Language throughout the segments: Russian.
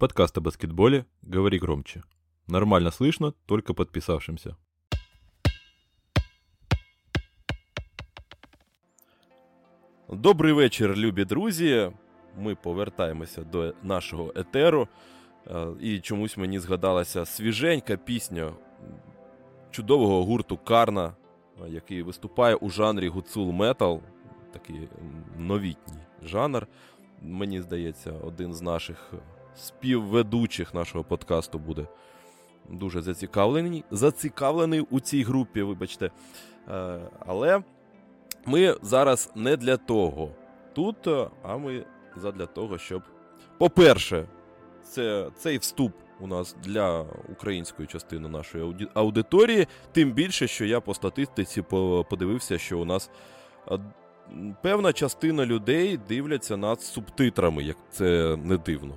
Подкаст о баскетболе «Говори громче». Нормально слышно, только подписавшимся. Добрий вечір, любі друзі. Ми повертаємося до нашого етеру. Е, І чомусь мені згадалася свіженька пісня чудового гурту Карна, який виступає у жанрі гуцул метал, такий новітній жанр. Мені здається, один з наших співведучих нашого подкасту буде дуже зацікавлений, зацікавлений у цій групі, вибачте. Е, Але ми зараз не для того тут, е, а ми задля того, щоб, по-перше, це, цей вступ у нас для української частини нашої аудиторії, тим більше, що я по статистиці подивився, що у нас е, певна частина людей дивляться нас субтитрами, як це не дивно.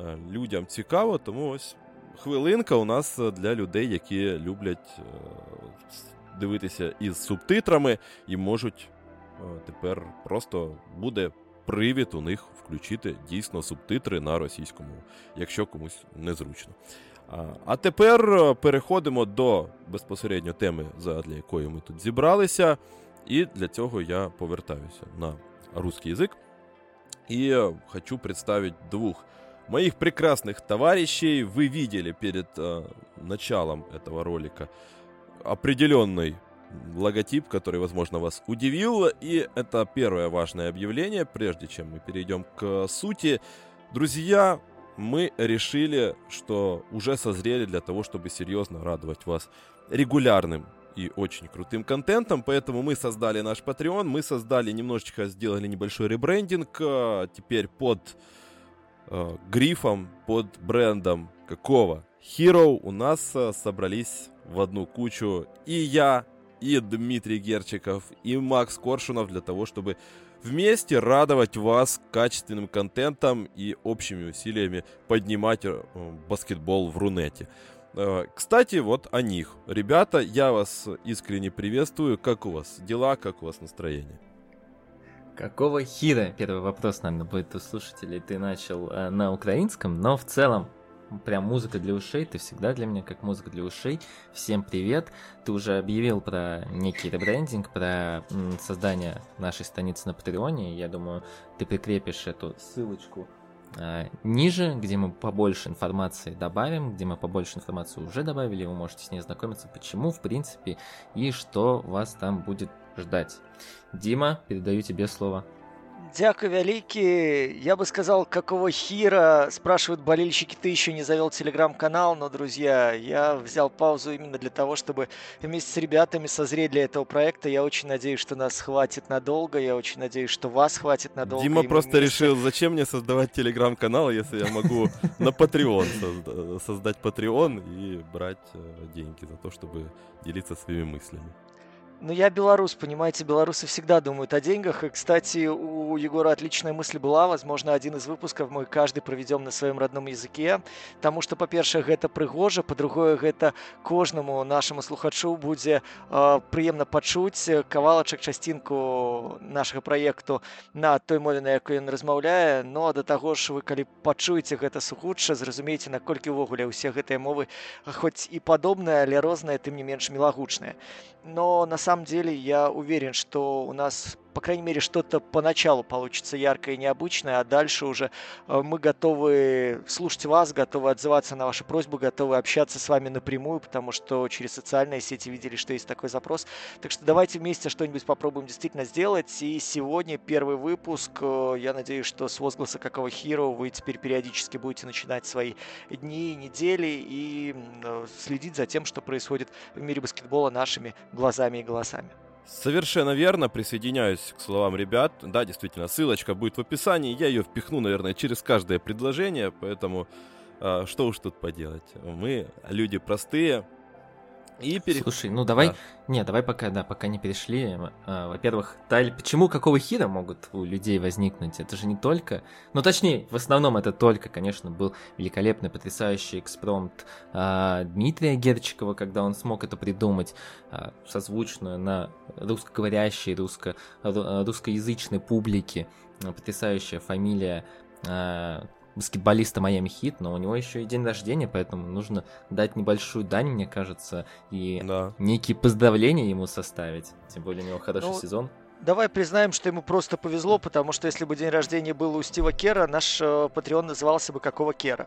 Е, Людям цікаво, тому ось хвилинка у нас е, для людей, які люблять е, дивитися із субтитрами і можуть тепер просто буде привід у них включити дійсно субтитри на російську мову, якщо комусь незручно. А, тепер переходимо до безпосередньо теми, задля якої ми тут зібралися. І для цього я повертаюся на русский язык. И э, хочу представить двух моих прекрасных товарищей. Вы видели перед э, началом этого ролика определенный логотип, который, возможно, вас удивил. И это первое важное объявление, прежде чем мы перейдем к сути. Друзья, мы решили, что уже созрели для того, чтобы серьезно радовать вас регулярным и очень крутым контентом, поэтому мы создали наш Patreon, мы создали немножечко, сделали небольшой ребрендинг, э, теперь под э, грифом, под брендом какого? Hero у нас э, собрались в одну кучу и я, и Дмитрий Герчиков, и Макс Коршунов для того, чтобы вместе радовать вас качественным контентом и общими усилиями поднимать э, баскетбол в Рунете. Э, Кстати, вот о них. Ребята, я вас искренне приветствую. Как у вас дела, как у вас настроение? Какого хира? Первый вопрос, наверное, будет у слушателей. Ты начал э, на украинском, но в целом прям музыка для ушей, ты всегда для меня как музыка для ушей. Всем привет. Ты уже объявил про некий ребрендинг, про создание нашей страницы на Патреоне. Я думаю, ты прикрепишь эту ссылочку э, ниже, где мы побольше информации добавим, где мы побольше информации уже добавили, вы можете с ней ознакомиться, почему, в принципе, и что вас там будет ждать. Дима, передаю тебе слово. Дякую, великий. Я бы сказал, какого хира, спрашивают болельщики, ты еще не завел телеграм-канал, но, друзья, я взял паузу именно для того, чтобы вместе с ребятами созреть для этого проекта. Я очень надеюсь, что нас хватит надолго, я очень надеюсь, что вас хватит надолго. Дима просто вместе- решил, зачем мне создавать телеграм-канал, если я могу на Patreon созда- создать Patreon и брать э, деньги за то, чтобы делиться своими мыслями. Ну, я белорус, понимаете, белорусы всегда думают о деньгах. И, кстати, у Егора отличная мысль была. Возможно, один из выпусков мы каждый проведем на своем родном языке. Потому что, по-перше, гэта прыгожа, по-другое, гэта кожнаму нашаму слухачу будзе э, прыемна пачуць кавалачак часцінку нашага праекту на той мове, на ён размаўляе. Ну, а да таго ж вы калі пачуеце гэта сухутша, зразумееце, наколькі ўвогуле ўсе гэтыя мовы хоць і падобныя, але розныя, тым не менш мілагучныя. Но на самом деле я уверен, что у нас, по крайней мере, что-то поначалу получится яркое и необычное, а дальше уже э, мы готовы слушать вас, готовы отзываться на ваши просьбы, готовы общаться с вами напрямую, потому что через социальные сети видели, что есть такой запрос. Так что давайте вместе что-нибудь попробуем действительно сделать. И сегодня первый выпуск. Э, Я надеюсь, что с возгласа какого Hero вы теперь периодически будете начинать свои дни, недели и э, следить за тем, что происходит в мире баскетбола нашими глазами и голосами. Совершенно верно, присоединяюсь к словам ребят. Да, действительно, ссылочка будет в описании. Я ее впихну, наверное, через каждое предложение, поэтому а, что уж тут поделать. Мы люди простые. И пере- Слушай, ну давай, Да. не, давай пока, да, пока не перешли. А, Во-первых, Таль, почему какого хира могут у людей возникнуть? Это же не только, ну точнее, в основном это только, конечно, был великолепный, потрясающий экспромт а, Дмитрия Герчикова, когда он смог это придумать а, созвучную на русскоговорящей, русско, ру- русскоязычной публике. А, Потрясающая фамилия а, баскетболиста Майами Хит, но у него еще и день рождения, поэтому нужно дать небольшую дань, мне кажется, и да. некие поздравления ему составить. Тем более у него хороший ну, сезон. Давай признаем, что ему просто повезло, потому что если бы день рождения был у Стива Кера, наш э, Патреон назывался бы «Какого Кера?».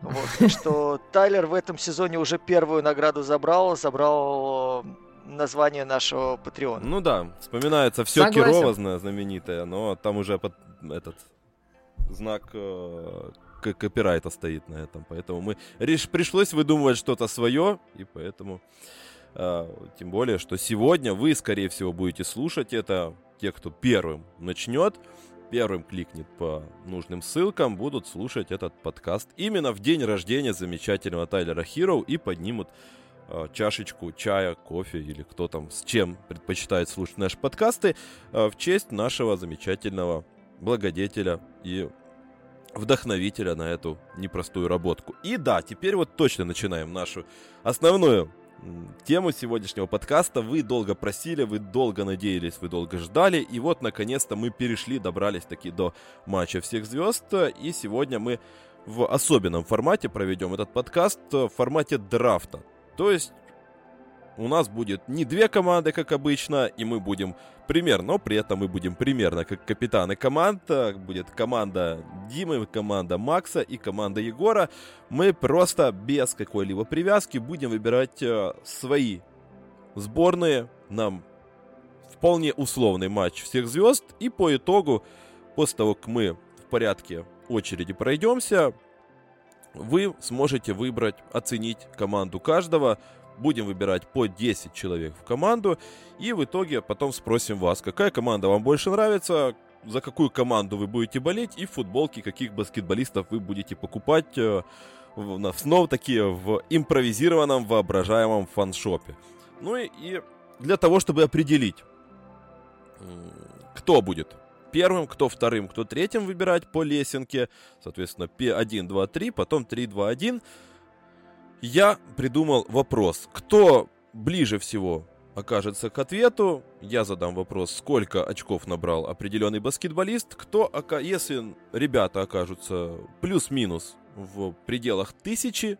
Вот, что Тайлер в этом сезоне уже первую награду забрал, забрал название нашего Патреона. Ну да, вспоминается все Кирова знаменитое, но там уже под, этот знак э, копирайта стоит на этом. Поэтому мы реш, пришлось выдумывать что-то свое, и поэтому э, тем более, что сегодня вы, скорее всего, будете слушать это. Те, кто первым начнет, первым кликнет по нужным ссылкам, будут слушать этот подкаст именно в день рождения замечательного Тайлера Хироу и поднимут э, чашечку чая, кофе или кто там с чем предпочитает слушать наши подкасты э, в честь нашего замечательного благодетеля и вдохновителя на эту непростую работку. И да, теперь вот точно начинаем нашу основную тему сегодняшнего подкаста. Вы долго просили, вы долго надеялись, вы долго ждали. И вот, наконец-то, мы перешли, добрались таки до матча всех звезд. И сегодня мы в особенном формате проведем этот подкаст, в формате драфта. То есть у нас будет не две команды, как обычно, и мы будем примерно, но при этом мы будем примерно как капитаны команд. Будет команда Димы, команда Макса и команда Егора. Мы просто без какой-либо привязки будем выбирать э, свои сборные. Нам вполне условный матч всех звезд. И по итогу, после того, как мы в порядке очереди пройдемся, вы сможете выбрать, оценить команду каждого, будем выбирать по 10 человек в команду, и в итоге потом спросим вас, какая команда вам больше нравится, за какую команду вы будете болеть, и футболки каких баскетболистов вы будете покупать э, снова такие в импровизированном воображаемом фаншопе. Ну и, и для того, чтобы определить, кто будет первым, кто вторым, кто третьим выбирать по лесенке, соответственно, 1, 2, 3, потом 3, 2, 1, я придумал вопрос. Кто ближе всего окажется к ответу, я задам вопрос, сколько очков набрал определенный баскетболист, кто, если ребята окажутся плюс-минус в пределах тысячи,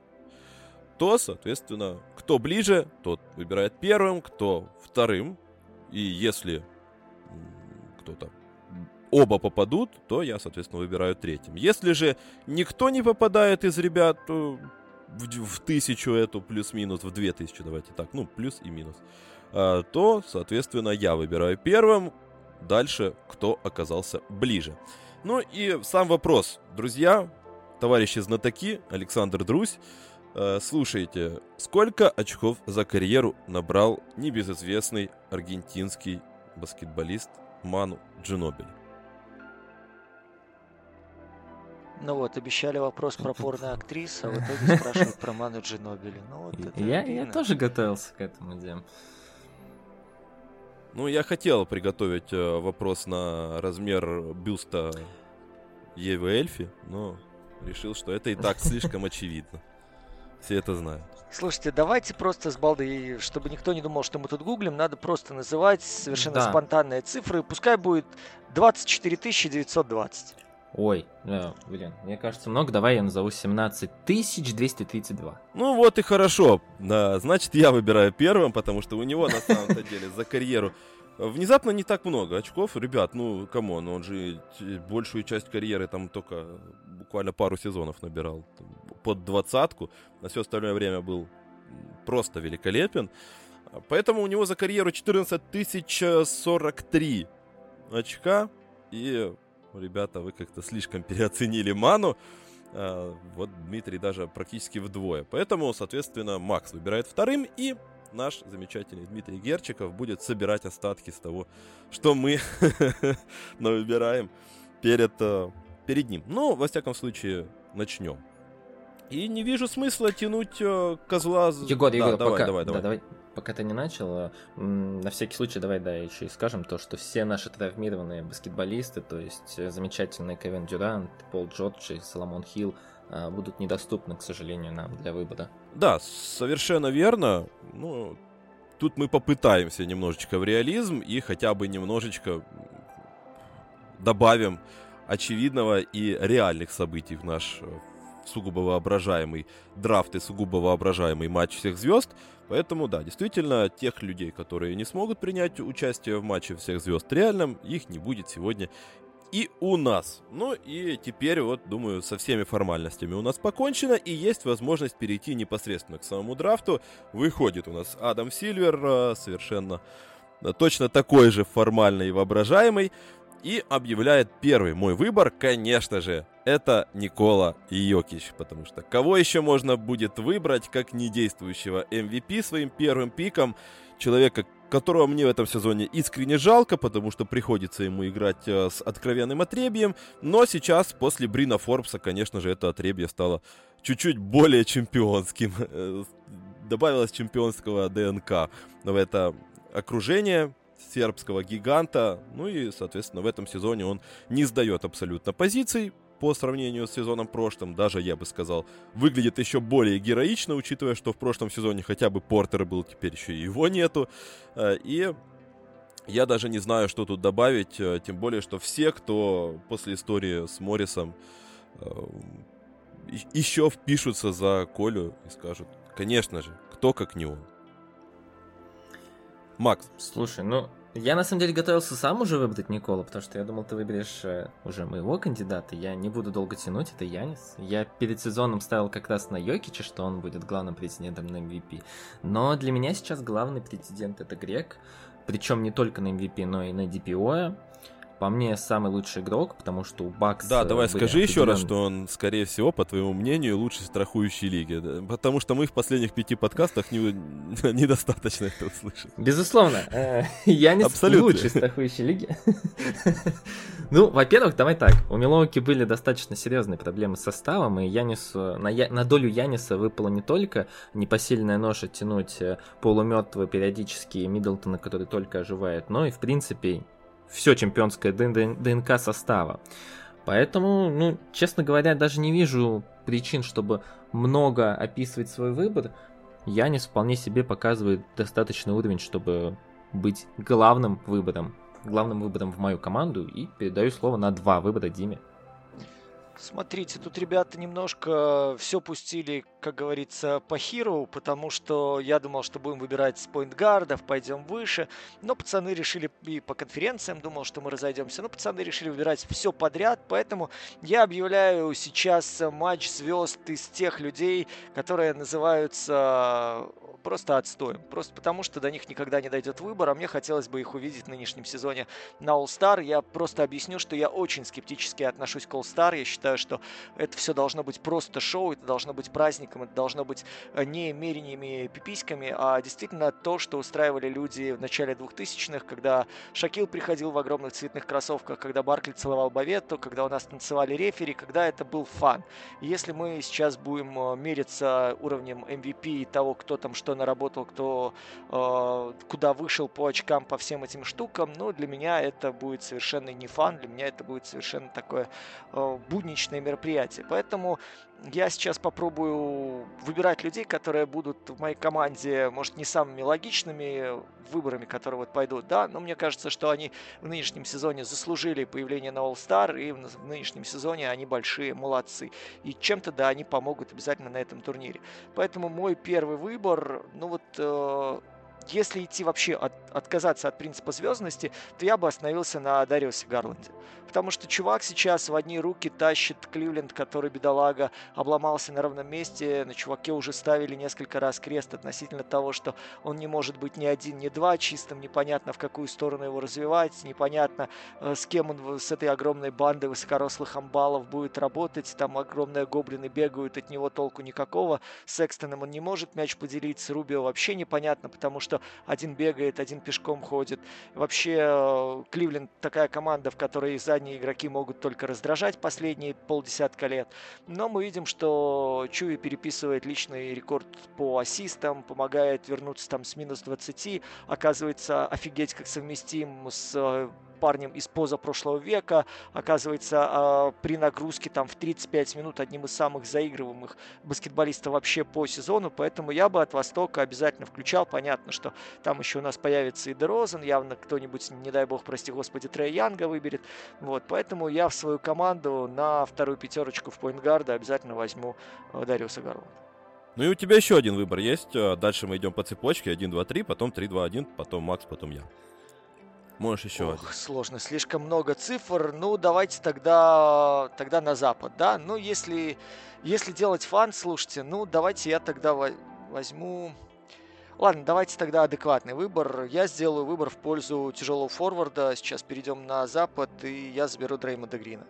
то, соответственно, кто ближе, тот выбирает первым, кто вторым, и если кто-то оба попадут, то я, соответственно, выбираю третьим. Если же никто не попадает из ребят, то в, в тысячу эту плюс-минус, в две тысячи, давайте так, ну, плюс и минус, а, то, соответственно, я выбираю первым, дальше кто оказался ближе. Ну и сам вопрос, друзья, товарищи знатоки, Александр Друзь, э, слушайте, сколько очков за карьеру набрал небезызвестный аргентинский баскетболист Ману Джинобель? Ну вот, обещали вопрос про порно-актрис, а в итоге спрашивают про Ману Джинобили. Ну, вот я, я тоже готовился к этому, Дим. Ну, я хотел приготовить э, вопрос на размер бюста Евы Эльфи, но решил, что это и так слишком очевидно. Все это знают. Слушайте, давайте просто с балды, чтобы никто не думал, что мы тут гуглим, надо просто называть совершенно да. спонтанные цифры. Пускай будет 24 920. Ой, блин, мне кажется много. Давай я назову 17 232. Ну вот и хорошо. Да, значит, я выбираю первым, потому что у него на самом-то деле за карьеру внезапно не так много очков. Ребят, ну, come on, он же большую часть карьеры там только буквально пару сезонов набирал. Под двадцатку. На все остальное время был просто великолепен. Поэтому у него за карьеру 14 043 очка. И ребята, вы как-то слишком переоценили Ману. А, вот Дмитрий даже практически вдвое. Поэтому, соответственно, Макс выбирает вторым, и наш замечательный Дмитрий Герчиков будет собирать остатки с того, что мы выбираем перед, э, перед ним. Ну, во всяком случае, начнем. И не вижу смысла тянуть э, козла... Егор, да, Егор, давай, пока... давай, давай. Да, давай пока ты не начал, на всякий случай давай, да, еще и скажем то, что все наши травмированные баскетболисты, то есть э, замечательные Кевин Дюрант, Пол Джордж и Соломон Хилл, а, будут недоступны, к сожалению, нам для выбора. Да, совершенно верно. Ну, тут мы попытаемся немножечко в реализм и хотя бы немножечко добавим очевидного и реальных событий в наш э, сугубо воображаемый драфт и сугубо воображаемый матч всех звезд. Поэтому, да, действительно, тех людей, которые не смогут принять участие в матче всех звезд реальном, их не будет сегодня и у нас. Ну и теперь вот, думаю, со всеми формальностями у нас покончено, и есть возможность перейти непосредственно к самому драфту. Выходит у нас Адам Сильвер, э, совершенно точно такой же формальный и воображаемый, и объявляет первый мой выбор, конечно же, это Никола Йокич, потому что кого еще можно будет выбрать, как недействующего MVP своим первым пиком, человека, которого мне в этом сезоне искренне жалко, потому что приходится ему играть э, с откровенным отребием, но сейчас после Брина Форбса, конечно же, это отребье стало чуть-чуть более чемпионским. Э, добавилось чемпионского ДНК в это окружение, сербского гиганта. Ну и, соответственно, в этом сезоне он не сдает абсолютно позиций по сравнению с сезоном прошлым. Даже, я бы сказал, выглядит еще более героично, учитывая, что в прошлом сезоне хотя бы Портер был, теперь еще и его нету. Э, и я даже не знаю, что тут добавить, э, тем более, что все, кто после истории с Моррисом э, еще впишутся за Колю и скажут, конечно же, кто как не он. Макс. Слушай, ну, я на самом деле готовился сам уже выбрать Никола, потому что я думал, ты выберешь э, уже моего кандидата. Я не буду долго тянуть, это Янис. Я перед сезоном ставил как раз на Йокича, что он будет главным претендентом на MVP. Но для меня сейчас главный претендент это Грек. Причем не только на MVP, но и на DPO по мне, самый лучший игрок, потому что у Бакс... Да, давай скажи еще раз, что он, скорее всего, по твоему мнению, лучший страхующий лиги. Потому что мы в последних пяти подкастах не, недостаточно это услышали. Безусловно. Э, я не лучший страхующий лиги. Ну, во-первых, давай так. У Милоуки были достаточно серьезные проблемы с составом, и Янису, на, я, на долю Яниса выпало не только непосильная ноша тянуть э, полумертвые периодически Миддлтона, который только оживает, но и, в принципе, все чемпионское ДНК состава. Поэтому, ну, честно говоря, даже не вижу причин, чтобы много описывать свой выбор. Янис вполне себе показывает достаточный уровень, чтобы быть главным выбором, главным выбором в мою команду. И передаю слово на два выбора Диме. Смотрите, тут ребята немножко все пустили, как говорится, по хиру, потому что я думал, что будем выбирать с поинтгардов, пойдем выше, но пацаны решили и по конференциям, думал, что мы разойдемся, но пацаны решили выбирать все подряд, поэтому я объявляю сейчас матч звезд из тех людей, которые называются просто отстоем. Просто потому, что до них никогда не дойдет выбор, а мне хотелось бы их увидеть в нынешнем сезоне на All-Star. Я просто объясню, что я очень скептически отношусь к All-Star. Я считаю, что это все должно быть просто шоу, это должно быть праздником, это должно быть э, не мерениями пиписьками, а действительно то, что устраивали люди в начале 2000-х, когда Шакил приходил в огромных цветных кроссовках, когда Баркли целовал Баветту, когда у нас танцевали рефери, когда это был фан. Если мы сейчас будем э, мериться уровнем MVP и того, кто там что наработал, кто э, куда вышел по очкам, по всем этим штукам, ну, для меня это будет совершенно не фан, для меня это будет совершенно такое э, будничное мероприятие. Поэтому я сейчас попробую выбирать людей, которые будут в моей команде, может, не самыми логичными выборами, которые вот пойдут, да, но мне кажется, что они в нынешнем сезоне заслужили появление на All-Star, и в нынешнем сезоне они большие молодцы. И чем-то, да, они помогут обязательно на этом турнире. Поэтому мой первый выбор, ну вот, э, если идти вообще от, отказаться от принципа звездности, то я бы остановился на Дариусе Гарланде. Потому что чувак сейчас в одни руки тащит Кливленд, который, бедолага, обломался на ровном месте. На чуваке уже ставили несколько раз крест относительно того, что он не может быть ни один, ни два. Чистым непонятно, в какую сторону его развивать. Непонятно, э, с кем он с этой огромной бандой высокорослых амбалов будет работать. Там огромные гоблины бегают, от него толку никакого. С Экстоном он не может мяч поделить. С Рубио вообще непонятно, потому что один бегает, один пешком ходит. Вообще, э, Кливленд такая команда, в которой сзади ранние игроки могут только раздражать последние полдесятка лет. Но мы видим, что Чуи переписывает личный рекорд по ассистам, помогает вернуться там с минус 20, оказывается офигеть как совместим с парнем из позапрошлого века, оказывается, а, при нагрузке там в 35 минут одним из самых заигрываемых баскетболистов вообще по сезону, поэтому я бы от Востока обязательно включал. Понятно, что там еще у нас появится и Дерозен, явно кто-нибудь, не дай бог, прости господи, Трея Янга выберет. Вот, поэтому я в свою команду на вторую пятерочку в поинтгарда обязательно возьму э, Дариуса Гарова. Ну и у тебя еще один выбор есть. Дальше мы идем по цепочке. 1, 2, 3, потом 3, 2, 1, потом Макс, потом я. Можешь еще Ох, один. сложно, слишком много цифр. Ну, давайте тогда, тогда на запад, да? Ну, если, если делать фан, слушайте, ну, давайте я тогда возьму... Ладно, давайте тогда адекватный выбор. Я сделаю выбор в пользу тяжелого форварда. Сейчас перейдем на запад, и я заберу Дреймонда Грина.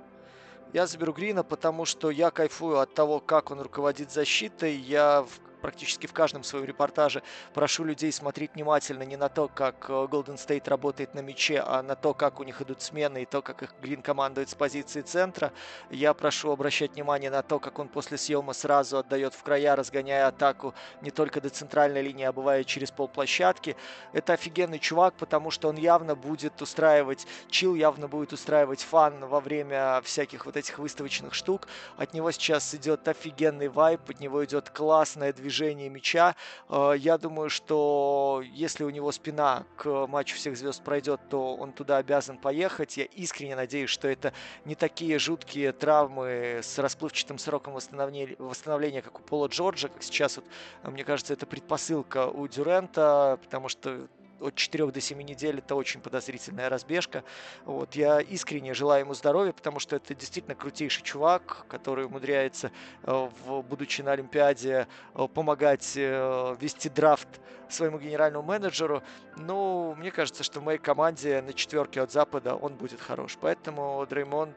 Я заберу Грина, потому что я кайфую от того, как он руководит защитой. Я практически в каждом своем репортаже прошу людей смотреть внимательно не на то, как э, Golden State работает на мяче, а на то, как у них идут смены и то, как их Грин командует с позиции центра. Я прошу обращать внимание на то, как он после съема сразу отдает в края, разгоняя атаку не только до центральной линии, а бывает через полплощадки. Это офигенный чувак, потому что он явно будет устраивать чил, явно будет устраивать фан во время всяких вот этих выставочных штук. От него сейчас идет офигенный вайп, от него идет классное движение движение мяча. Э, я думаю, что если у него спина к матчу всех звезд пройдет, то он туда обязан поехать. Я искренне надеюсь, что это не такие жуткие травмы с расплывчатым сроком восстановления, восстановления как у Пола Джорджа, как сейчас вот, мне кажется, это предпосылка у Дюрента, потому что от 4 до 7 недель это очень подозрительная разбежка. Вот, я искренне желаю ему здоровья, потому что это действительно крутейший чувак, который умудряется, э, в, будучи на Олимпиаде, э, помогать э, вести драфт своему генеральному менеджеру. Ну, мне кажется, что в моей команде на четверке от Запада он будет хорош. Поэтому, Дреймонд,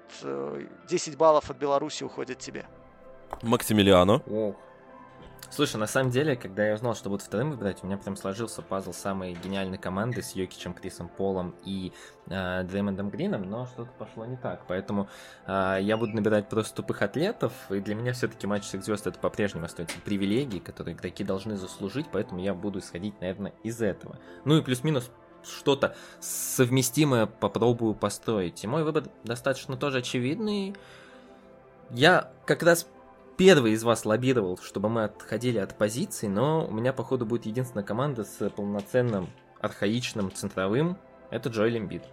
10 баллов от Беларуси уходит тебе. Максимилиано. Ох, Слушай, на самом деле, когда я узнал, что будут вторым выбирать, у меня прям сложился пазл самой гениальной команды с Йокичем, Крисом Полом и э, Дреймондом Грином, но что-то пошло не так. Поэтому э, я буду набирать просто тупых атлетов, и для меня все-таки матч всех звезд это по-прежнему остается привилегией, которые игроки должны заслужить, поэтому я буду исходить, наверное, из этого. Ну и плюс-минус что-то совместимое попробую построить. И мой выбор достаточно тоже очевидный. Я как раз первый из вас лоббировал, чтобы мы отходили от позиций, но у меня, походу, будет единственная команда с полноценным архаичным центровым. Это Джоэл Эмбит.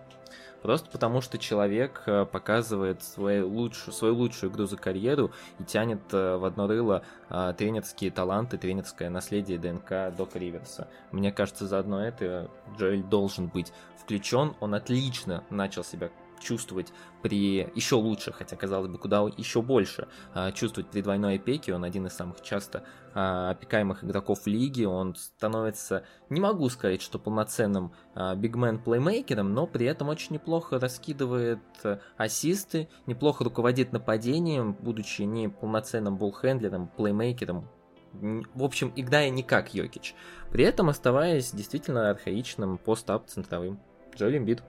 Просто потому, что человек э, показывает свою лучшую, свою лучшую игру за карьеру и тянет э, в одно рыло э, тренерские таланты, тренерское наследие ДНК Дока Риверса. Мне кажется, заодно это Джоэль должен быть включен. Он отлично начал себя чувствовать при еще лучше, хотя казалось бы куда еще больше, а, чувствовать при двойной опеке. Он один из самых часто а, опекаемых игроков лиги. Он становится, не могу сказать, что полноценным а, бигмен-плеймейкером, но при этом очень неплохо раскидывает ассисты, неплохо руководит нападением, будучи не полноценным болхендлером, плеймейкером, в общем, играя не как Йокич. При этом оставаясь действительно архаичным пост-ап центровым. Джоэл Эмбит.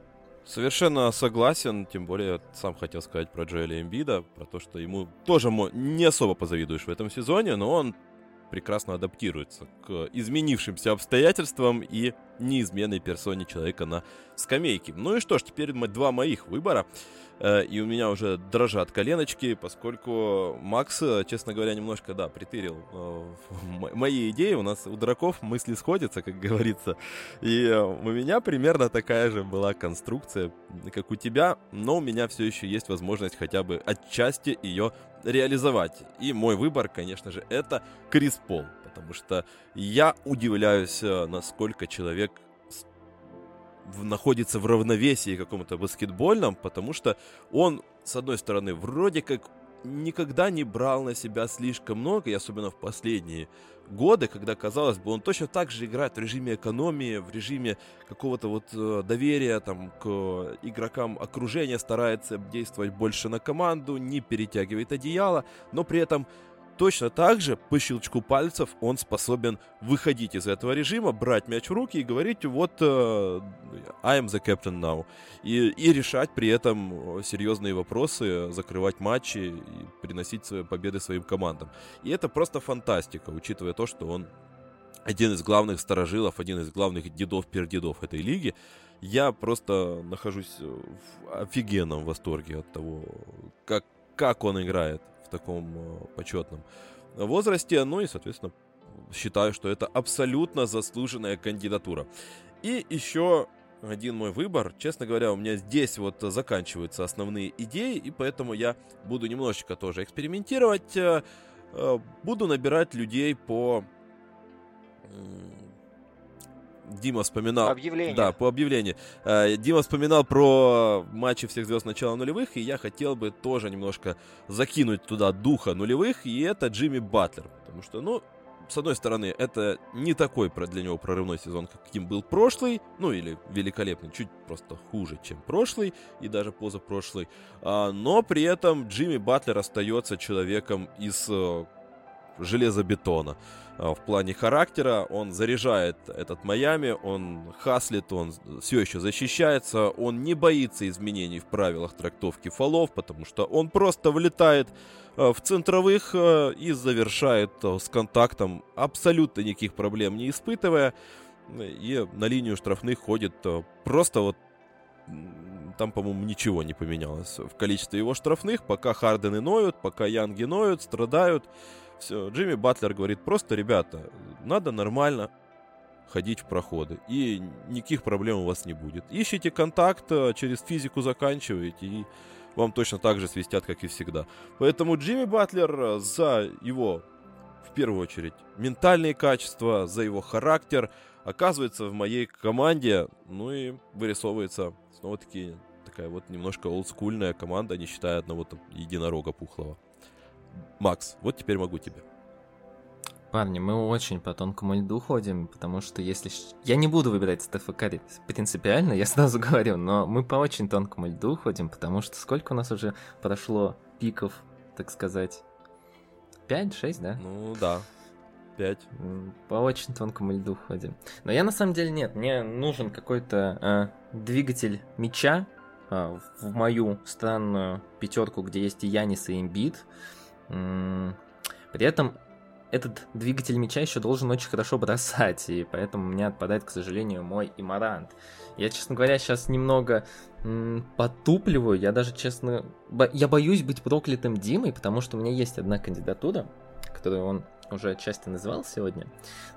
Совершенно согласен, тем более сам хотел сказать про Джоэля Эмбида, про то, что ему тоже не особо позавидуешь в этом сезоне, но он прекрасно адаптируется к изменившимся обстоятельствам и неизменной персоне человека на скамейке. Ну и что ж, теперь два моих выбора. Э, и у меня уже дрожат коленочки, поскольку Макс, э, честно говоря, немножко, да, притырил э, мои идеи. У нас у драков мысли сходятся, как говорится. И у меня примерно такая же была конструкция, как у тебя, но у меня все еще есть возможность хотя бы отчасти ее реализовать. И мой выбор, конечно же, это Крис Пол. Потому что я удивляюсь, насколько человек находится в равновесии каком-то баскетбольном, потому что он, с одной стороны, вроде как никогда не брал на себя слишком много, и особенно в последние годы, когда, казалось бы, он точно так же играет в режиме экономии, в режиме какого-то вот э, доверия там, к игрокам окружения, старается действовать больше на команду, не перетягивает одеяло, но при этом Точно так же по щелчку пальцев он способен выходить из этого режима, брать мяч в руки и говорить вот uh, I am the captain now. И, и решать при этом серьезные вопросы, закрывать матчи и приносить свои победы своим командам. И это просто фантастика, учитывая то, что он один из главных сторожилов, один из главных дедов-пердедов этой лиги. Я просто нахожусь в офигенном восторге от того, как, как он играет таком э, почетном возрасте. Ну и, соответственно, считаю, что это абсолютно заслуженная кандидатура. И еще один мой выбор. Честно говоря, у меня здесь вот заканчиваются основные идеи, и поэтому я буду немножечко тоже экспериментировать. Э, э, буду набирать людей по Дима вспоминал... Объявление. Да, по объявлению. Э, Дима вспоминал про матчи всех звезд начала нулевых, и я хотел бы тоже немножко закинуть туда духа нулевых, и это Джимми Батлер. Потому что, ну, с одной стороны, это не такой для него прорывной сезон, каким был прошлый, ну или великолепный, чуть просто хуже, чем прошлый и даже позапрошлый. А, но при этом Джимми Батлер остается человеком из э, железобетона. А, в плане характера он заряжает этот Майами, он хаслит, он все еще защищается, он не боится изменений в правилах трактовки фолов, потому что он просто влетает а, в центровых а, и завершает с контактом, абсолютно никаких проблем не испытывая. И на линию штрафных ходит просто вот там, по-моему, ничего не поменялось в количестве его штрафных, пока Хардены ноют, пока Янги ноют, страдают. Все, Джимми Батлер говорит, просто, ребята, надо нормально ходить в проходы, и никаких проблем у вас не будет. Ищите контакт, э, через физику заканчиваете, и вам точно так же свистят, как и всегда. Поэтому Джимми Батлер э, за его, в первую очередь, ментальные качества, за его характер оказывается в моей команде, ну и вырисовывается снова-таки такая вот немножко олдскульная команда, не считая одного там единорога пухлого. Макс, вот теперь могу тебе. Парни, мы очень по тонкому льду ходим, потому что если... Я не буду выбирать Карри принципиально, я сразу говорю, но мы по очень тонкому льду ходим, потому что сколько у нас уже прошло пиков, так сказать? 5-6, да? Ну да, 5. По очень тонкому льду ходим. Но я на самом деле нет, мне нужен какой-то э, двигатель меча, а, в мою странную пятерку, где есть и Янис, и Имбит. При этом этот двигатель меча еще должен очень хорошо бросать, и поэтому меня отпадает, к сожалению, мой Имарант. Я, честно говоря, сейчас немного м, потупливаю, я даже, честно, бо- я боюсь быть проклятым Димой, потому что у меня есть одна кандидатура, которую он уже часто называл сегодня,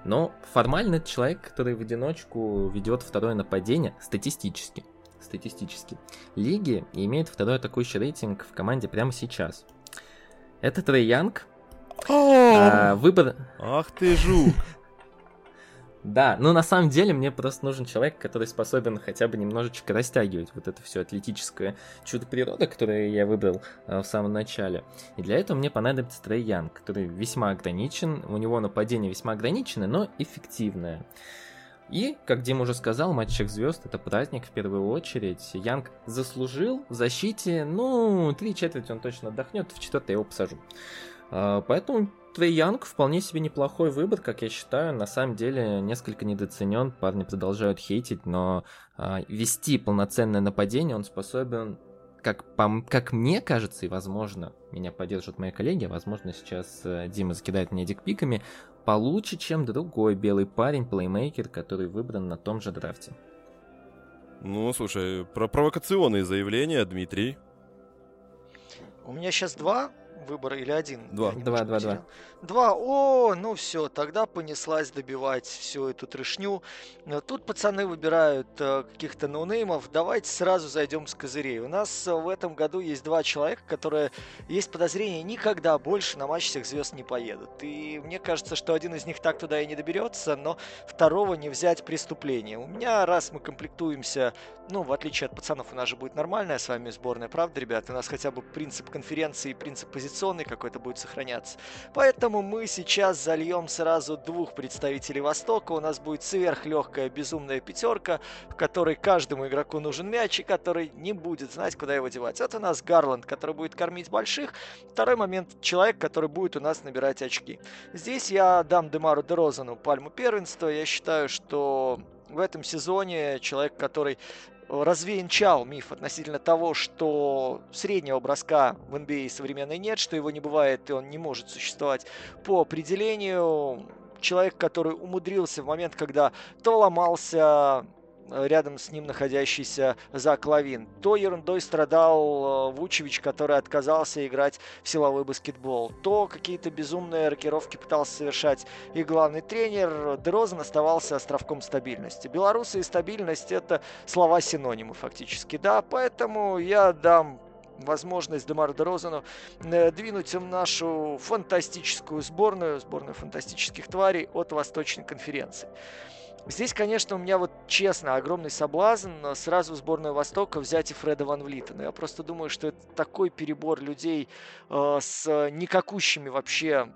но формально это человек, который в одиночку ведет второе нападение статистически статистически, лиги и имеет второй атакующий рейтинг в команде прямо сейчас. Это Трей Янг. А, выбор... Ах ты жук! Да, но на самом деле мне просто нужен человек, который способен хотя бы немножечко растягивать вот это все атлетическое чудо природы, которое я выбрал э, в самом начале. И для этого мне понадобится Трей Янг, который весьма ограничен, у него нападение весьма ограниченное, но эффективное. И, как Дима уже сказал, матч всех звезд это праздник в первую очередь. Янг заслужил в защите, ну, три четверти он точно отдохнет, в четвертой я его посажу. А, поэтому Трей Янг вполне себе неплохой выбор, как я считаю. На самом деле несколько недооценен, парни продолжают хейтить, но а, вести полноценное нападение он способен как, по, как мне кажется, и возможно, меня поддержат мои коллеги, возможно, сейчас э, Дима закидает меня дикпиками, получше, чем другой белый парень, плеймейкер, который выбран на том же драфте. Ну, слушай, про провокационные заявления, Дмитрий. У меня сейчас два выбора или один? Два. Два, два, два. Два. О, ну все, тогда понеслась добивать всю эту трешню. Э, тут пацаны выбирают э, каких-то ноунеймов. Давайте сразу зайдем с козырей. У нас э, в этом году есть два человека, которые, есть подозрение, никогда больше на матч всех звезд не поедут. И мне кажется, что один из них так туда и не доберется, но второго не взять преступление. У меня, раз мы комплектуемся, ну, в отличие от пацанов, у нас же будет нормальная с вами сборная, правда, ребят? У нас хотя бы принцип конференции, принцип позиционный какой-то будет сохраняться. Поэтому мы сейчас зальем сразу двух представителей Востока. У нас будет сверхлегкая безумная пятерка, в которой каждому игроку нужен мяч и который не будет знать, куда его девать. Это у нас Гарланд, который будет кормить больших. Второй момент – человек, который будет у нас набирать очки. Здесь я дам Демару Дерозану пальму первенства. Я считаю, что в этом сезоне человек, который развенчал миф относительно того, что среднего броска в NBA а современной нет, что его не бывает и он не может существовать по определению. человек, который умудрился в момент, когда то ломался рядом с ним находящийся Зак Лавин. То ерундой страдал э, Вучевич, который отказался играть в силовой баскетбол. То какие-то безумные рокировки пытался совершать и главный тренер. Дерозен оставался островком стабильности. Белорусы и стабильность – это слова-синонимы фактически. Да, поэтому я дам возможность Демару Дерозану э, двинуть в нашу фантастическую сборную, сборную фантастических тварей от Восточной конференции. Здесь, конечно, у меня вот честно огромный соблазн сразу в сборную Востока взять и Фреда Ван Влита. Но я просто думаю, что это такой перебор людей э, с никакущими вообще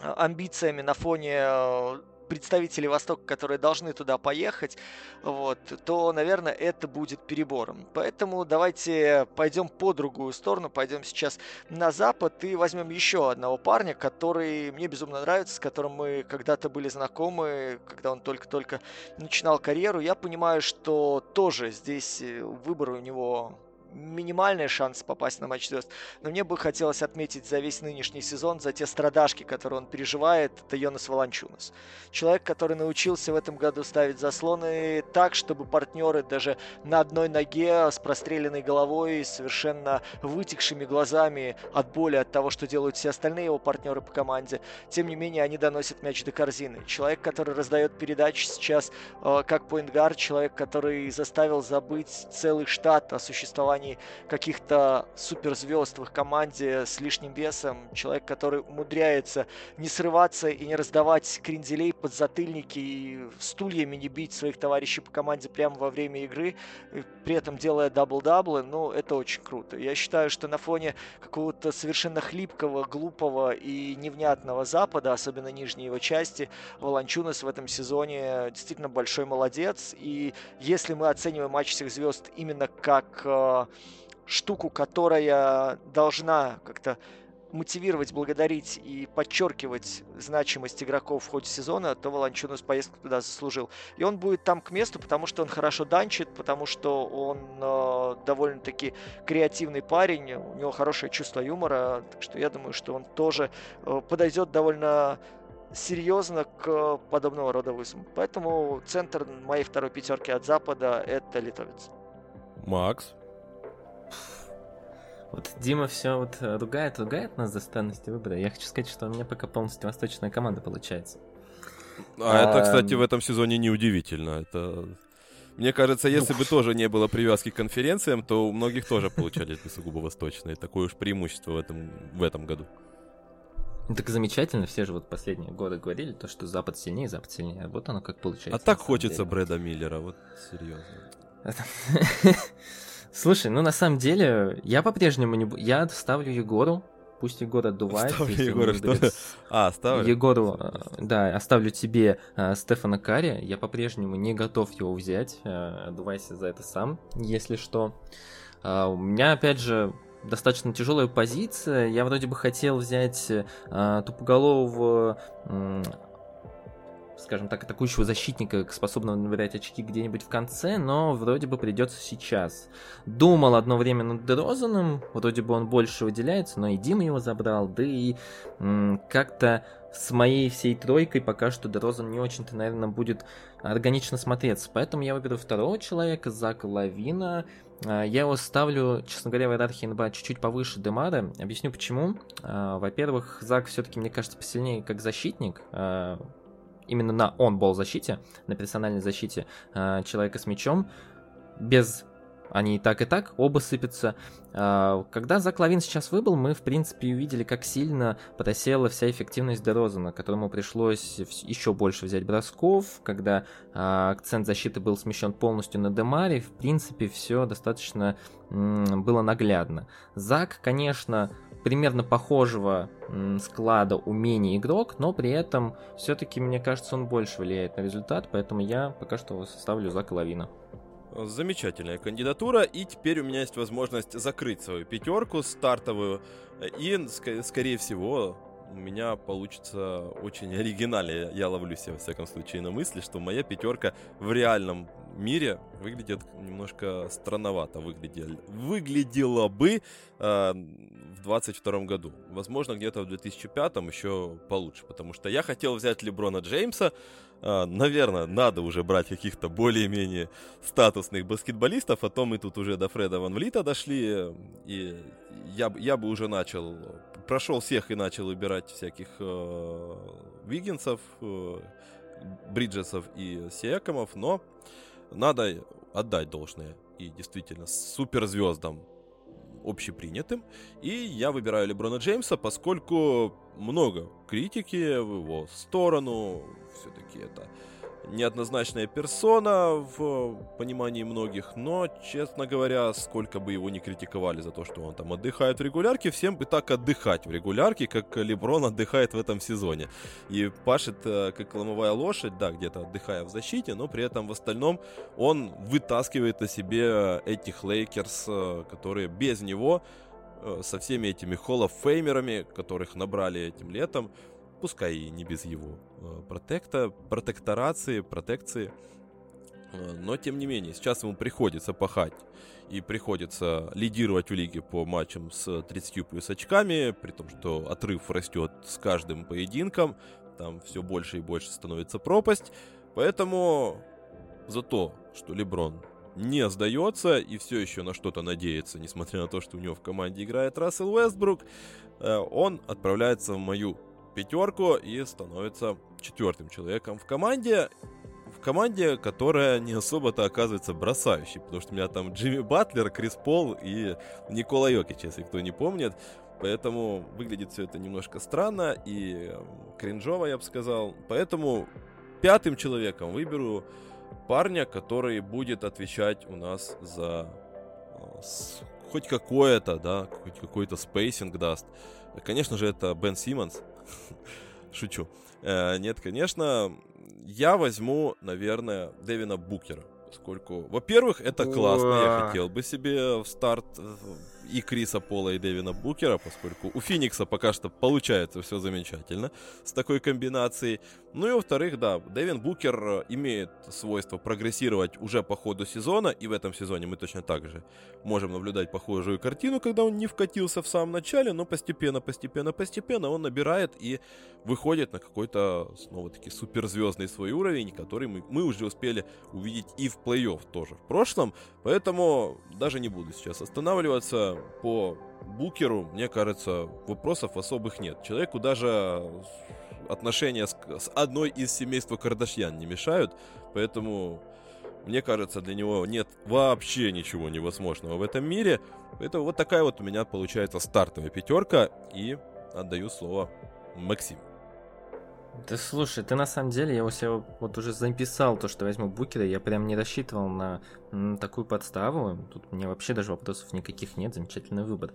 э, амбициями на фоне представителей Востока, которые должны туда поехать, вот, то, наверное, это будет перебором. Поэтому давайте пойдем по другую сторону, пойдем сейчас на Запад и возьмем еще одного парня, который мне безумно нравится, с которым мы когда-то были знакомы, когда он только-только начинал карьеру. Я понимаю, что тоже здесь э, выбор у него минимальные шансы попасть на матч звезд. Но мне бы хотелось отметить за весь нынешний сезон, за те страдашки, которые он переживает, это Йонас Волончунас. Человек, который научился в этом году ставить заслоны так, чтобы партнеры даже на одной ноге с простреленной головой, совершенно вытекшими глазами от боли от того, что делают все остальные его партнеры по команде, тем не менее они доносят мяч до корзины. Человек, который раздает передачи сейчас э, как point guard, человек, который заставил забыть целый штат о существовании существовании каких-то суперзвезд в их команде с лишним весом, человек, который умудряется не срываться и не раздавать кренделей подзатыльники и стульями не бить своих товарищей по команде прямо во время игры, при этом делая дабл-даблы, ну, это очень круто. Я считаю, что на фоне какого-то совершенно хлипкого, глупого и невнятного Запада, особенно нижней его части, Волончунас в этом сезоне действительно большой молодец. И если мы оцениваем матч всех звезд именно как э, штуку, которая должна как-то мотивировать, благодарить и подчеркивать значимость игроков в ходе сезона, то Волончунус поездку туда заслужил. И он будет там к месту, потому что он хорошо данчит, потому что он э, довольно-таки креативный парень, у него хорошее чувство юмора, так что я думаю, что он тоже э, подойдет довольно серьезно к подобного рода вызовам. Поэтому центр моей второй пятерки от Запада это литовец. Макс? Вот Дима все вот э, ругает, ругает нас за странности выбора. Я хочу сказать, что у меня пока полностью восточная команда получается. А, а это, кстати, в этом сезоне неудивительно. Это мне кажется, если бы тоже не было привязки к конференциям, то у многих тоже получались бы сугубо восточные. Такое уж преимущество в этом, в этом году. Ну так замечательно, все же вот последние годы говорили, то, что Запад сильнее, Запад сильнее. Вот оно как получается. А так хочется деле. Брэда Миллера, вот серьезно. Слушай, ну на самом деле, я по-прежнему не... Я ставлю Егору, пусть Егор отдувает. Ставлю Егора, что? А, ставлю? Егору, э, да, оставлю тебе а, Стефана Карри. Я по-прежнему не готов его взять. А, отдувайся за это сам, если что. А, у меня, опять же, достаточно тяжелая позиция. Я вроде бы хотел взять а, тупоголового скажем так, атакующего защитника, способного набирать очки где-нибудь в конце, но вроде бы придется сейчас. Думал одно время над Дрозаном, вроде бы он больше выделяется, но и Дима его забрал, да и как-то с моей всей тройкой пока что Дрозан не очень-то, наверное, будет органично смотреться. Поэтому я выберу второго человека, Зака Лавина. А, я его ставлю, честно говоря, в иерархии НБА чуть-чуть повыше Демара. Объясню почему. А, во-первых, Зак все-таки, мне кажется, посильнее как защитник. Именно на он-бол защите, на персональной защите э, человека с мячом, без они и так, и так оба сыпятся. А, когда Зак Лавин сейчас выбыл, мы, в принципе, увидели, как сильно просела вся эффективность Дерозана, которому пришлось еще больше взять бросков, когда а, акцент защиты был смещен полностью на Демаре, в принципе, все достаточно было наглядно. Зак, конечно, примерно похожего склада умений игрок, но при этом все-таки, мне кажется, он больше влияет на результат, поэтому я пока что составлю за Лавина. Замечательная кандидатура, и теперь у меня есть возможность закрыть свою пятерку стартовую, и, скорее всего, у меня получится очень оригинально. Я ловлю себя, во всяком случае, на мысли, что моя пятерка в реальном мире выглядит немножко странновато. Выглядел, выглядело бы э, в 22 году. Возможно, где-то в 2005 еще получше, потому что я хотел взять Леброна Джеймса. Э, наверное, надо уже брать каких-то более-менее статусных баскетболистов, а то мы тут уже до Фреда Ван Влита дошли, и я, я бы уже начал, прошел всех и начал выбирать всяких э, Виггинсов, э, Бриджесов и Сиэкомов, но надо отдать должное и действительно суперзвездам общепринятым. И я выбираю Леброна Джеймса, поскольку много критики в его сторону. Все-таки это неоднозначная персона в понимании многих, но, честно говоря, сколько бы его ни критиковали за то, что он там отдыхает в регулярке, всем бы так отдыхать в регулярке, как Леброн отдыхает в этом сезоне. И пашет э, как ломовая лошадь, да, где-то отдыхая в защите, но при этом в остальном он вытаскивает на себе этих Лейкерс, э, которые без него э, со всеми этими hall of famer ами, которых набрали этим летом, пускай и не без его э, протекта, протекторации, протекции, э, но тем не менее, сейчас ему приходится пахать и приходится лидировать в лиге по матчам с 30 плюс очками, при том, что отрыв растет с каждым поединком, там все больше и больше становится пропасть, поэтому за то, что Леброн не сдается и все еще на что-то надеется, несмотря на то, что у него в команде играет Рассел Уэстбрук, э, он отправляется в мою пятерку и становится четвертым человеком в команде. В команде, которая не особо-то оказывается бросающей, потому что у меня там Джимми Батлер, Крис Пол и Никола Йокич, если кто не помнит. Поэтому выглядит все это немножко странно и кринжово, я бы сказал. Поэтому пятым человеком выберу парня, который будет отвечать у нас за э, хоть какое-то, да, хоть какой-то spacing даст. Конечно же, это Бен Симмонс. Шучу. Э, нет, конечно, я возьму, наверное, Дэвина Букера. Поскольку, во-первых, это классно, я хотел бы себе в старт э, и Криса Пола, и Дэвина Букера, поскольку у Феникса пока что получается все замечательно с такой комбинацией. Ну и во-вторых, да, Дэвин Букер э, имеет свойство прогрессировать уже по ходу сезона, и в этом сезоне мы точно так же можем наблюдать похожую картину, когда он не вкатился в самом начале, но постепенно, постепенно, постепенно он набирает и выходит на какой-то, снова-таки, суперзвездный свой уровень, который мы, мы уже успели увидеть и в плей-офф тоже в прошлом, поэтому даже не буду сейчас останавливаться по Букеру, мне кажется, вопросов особых нет. Человеку даже отношения с, с одной из семейства Кардашьян не мешают, поэтому мне кажется, для него нет вообще ничего невозможного в этом мире. Это вот такая вот у меня получается стартовая пятерка. И отдаю слово Максиму. Да слушай, ты на самом деле, я у себя вот уже записал то, что возьму Букера, я прям не рассчитывал на, на такую подставу, тут мне вообще даже вопросов никаких нет, замечательный выбор.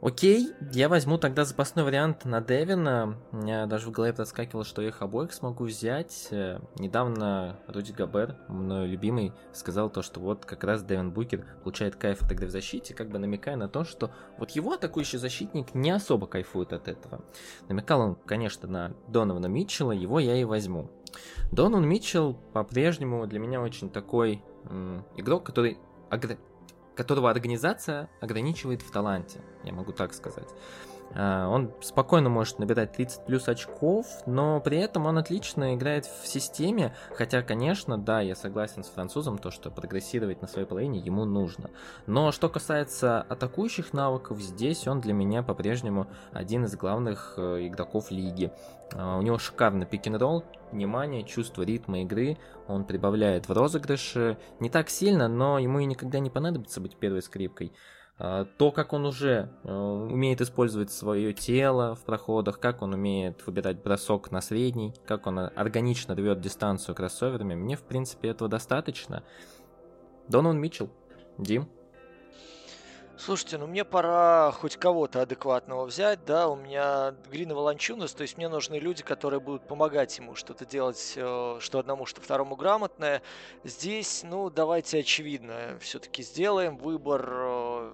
Окей, я возьму тогда запасной вариант на Девина. У меня даже в голове подскакивало, что я их обоих смогу взять. Э, недавно Руди Габер, мой любимый, сказал то, что вот как раз Девин Букер получает кайф игры в защите, как бы намекая на то, что вот его атакующий защитник не особо кайфует от этого. Намекал он, конечно, на Донована Митчелла, его я и возьму. Донован Митчелл по-прежнему для меня очень такой м- игрок, который которого организация ограничивает в таланте, я могу так сказать. А, он спокойно может набирать 30 плюс очков, но при этом он отлично играет в системе, хотя, конечно, да, я согласен с французом, то, что прогрессировать на своей половине ему нужно. Но что касается атакующих навыков, здесь он для меня по-прежнему один из главных э, игроков лиги. А, у него шикарный пик-н-ролл, внимание, чувство ритма игры, он прибавляет в розыгрыше не так сильно, но ему и никогда не понадобится быть первой скрипкой. А, то, как он уже э, умеет использовать свое тело в проходах, как он умеет выбирать бросок на средний, как он органично рвет дистанцию кроссоверами, мне, в принципе, этого достаточно. Донон Митчелл, Дим. Слушайте, ну мне пора хоть кого-то адекватного взять, да, у меня Грин Волончунас, то есть мне нужны люди, которые будут помогать ему что-то делать, э, что одному, что второму грамотное. Здесь, ну, давайте очевидно, все-таки сделаем выбор э,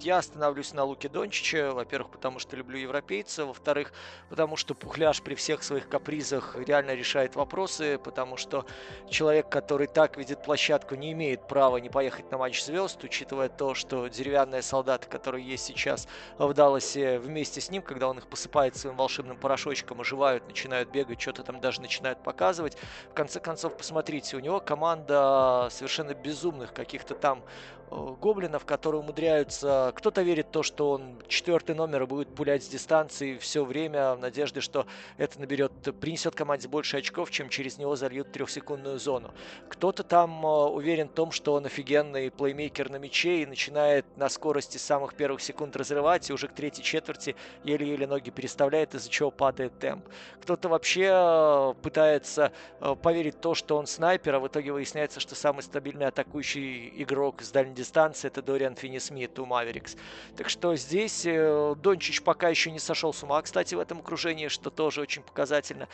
я остановлюсь на Луке Дончиче, во-первых, потому что люблю европейца, во-вторых, потому что Пухляш при всех своих капризах реально решает вопросы, потому что человек, который так видит площадку, не имеет права не поехать на матч звезд, учитывая то, что деревянные солдаты, которые есть сейчас в Далласе вместе с ним, когда он их посыпает своим волшебным порошочком, оживают, начинают бегать, что-то там даже начинают показывать. В конце концов, посмотрите, у него команда совершенно безумных каких-то там Э, гоблинов, которые умудряются... Кто-то верит в то, что он четвертый номер и будет пулять с дистанции все время в надежде, что это наберет, принесет команде больше очков, чем через него зальют трехсекундную зону. Кто-то там э, уверен в том, что он офигенный плеймейкер на мяче и начинает на скорости самых первых секунд разрывать, и уже к третьей четверти еле-еле ноги переставляет, из-за чего падает темп. Кто-то вообще э, пытается поверить в то, что он снайпер, а в итоге выясняется, что самый стабильный атакующий игрок с дальней дистанции это Дориан Финни-Смит у Маверикс. Так что здесь э, Дончич пока еще не сошел с ума, кстати, в этом окружении, что тоже очень показательно.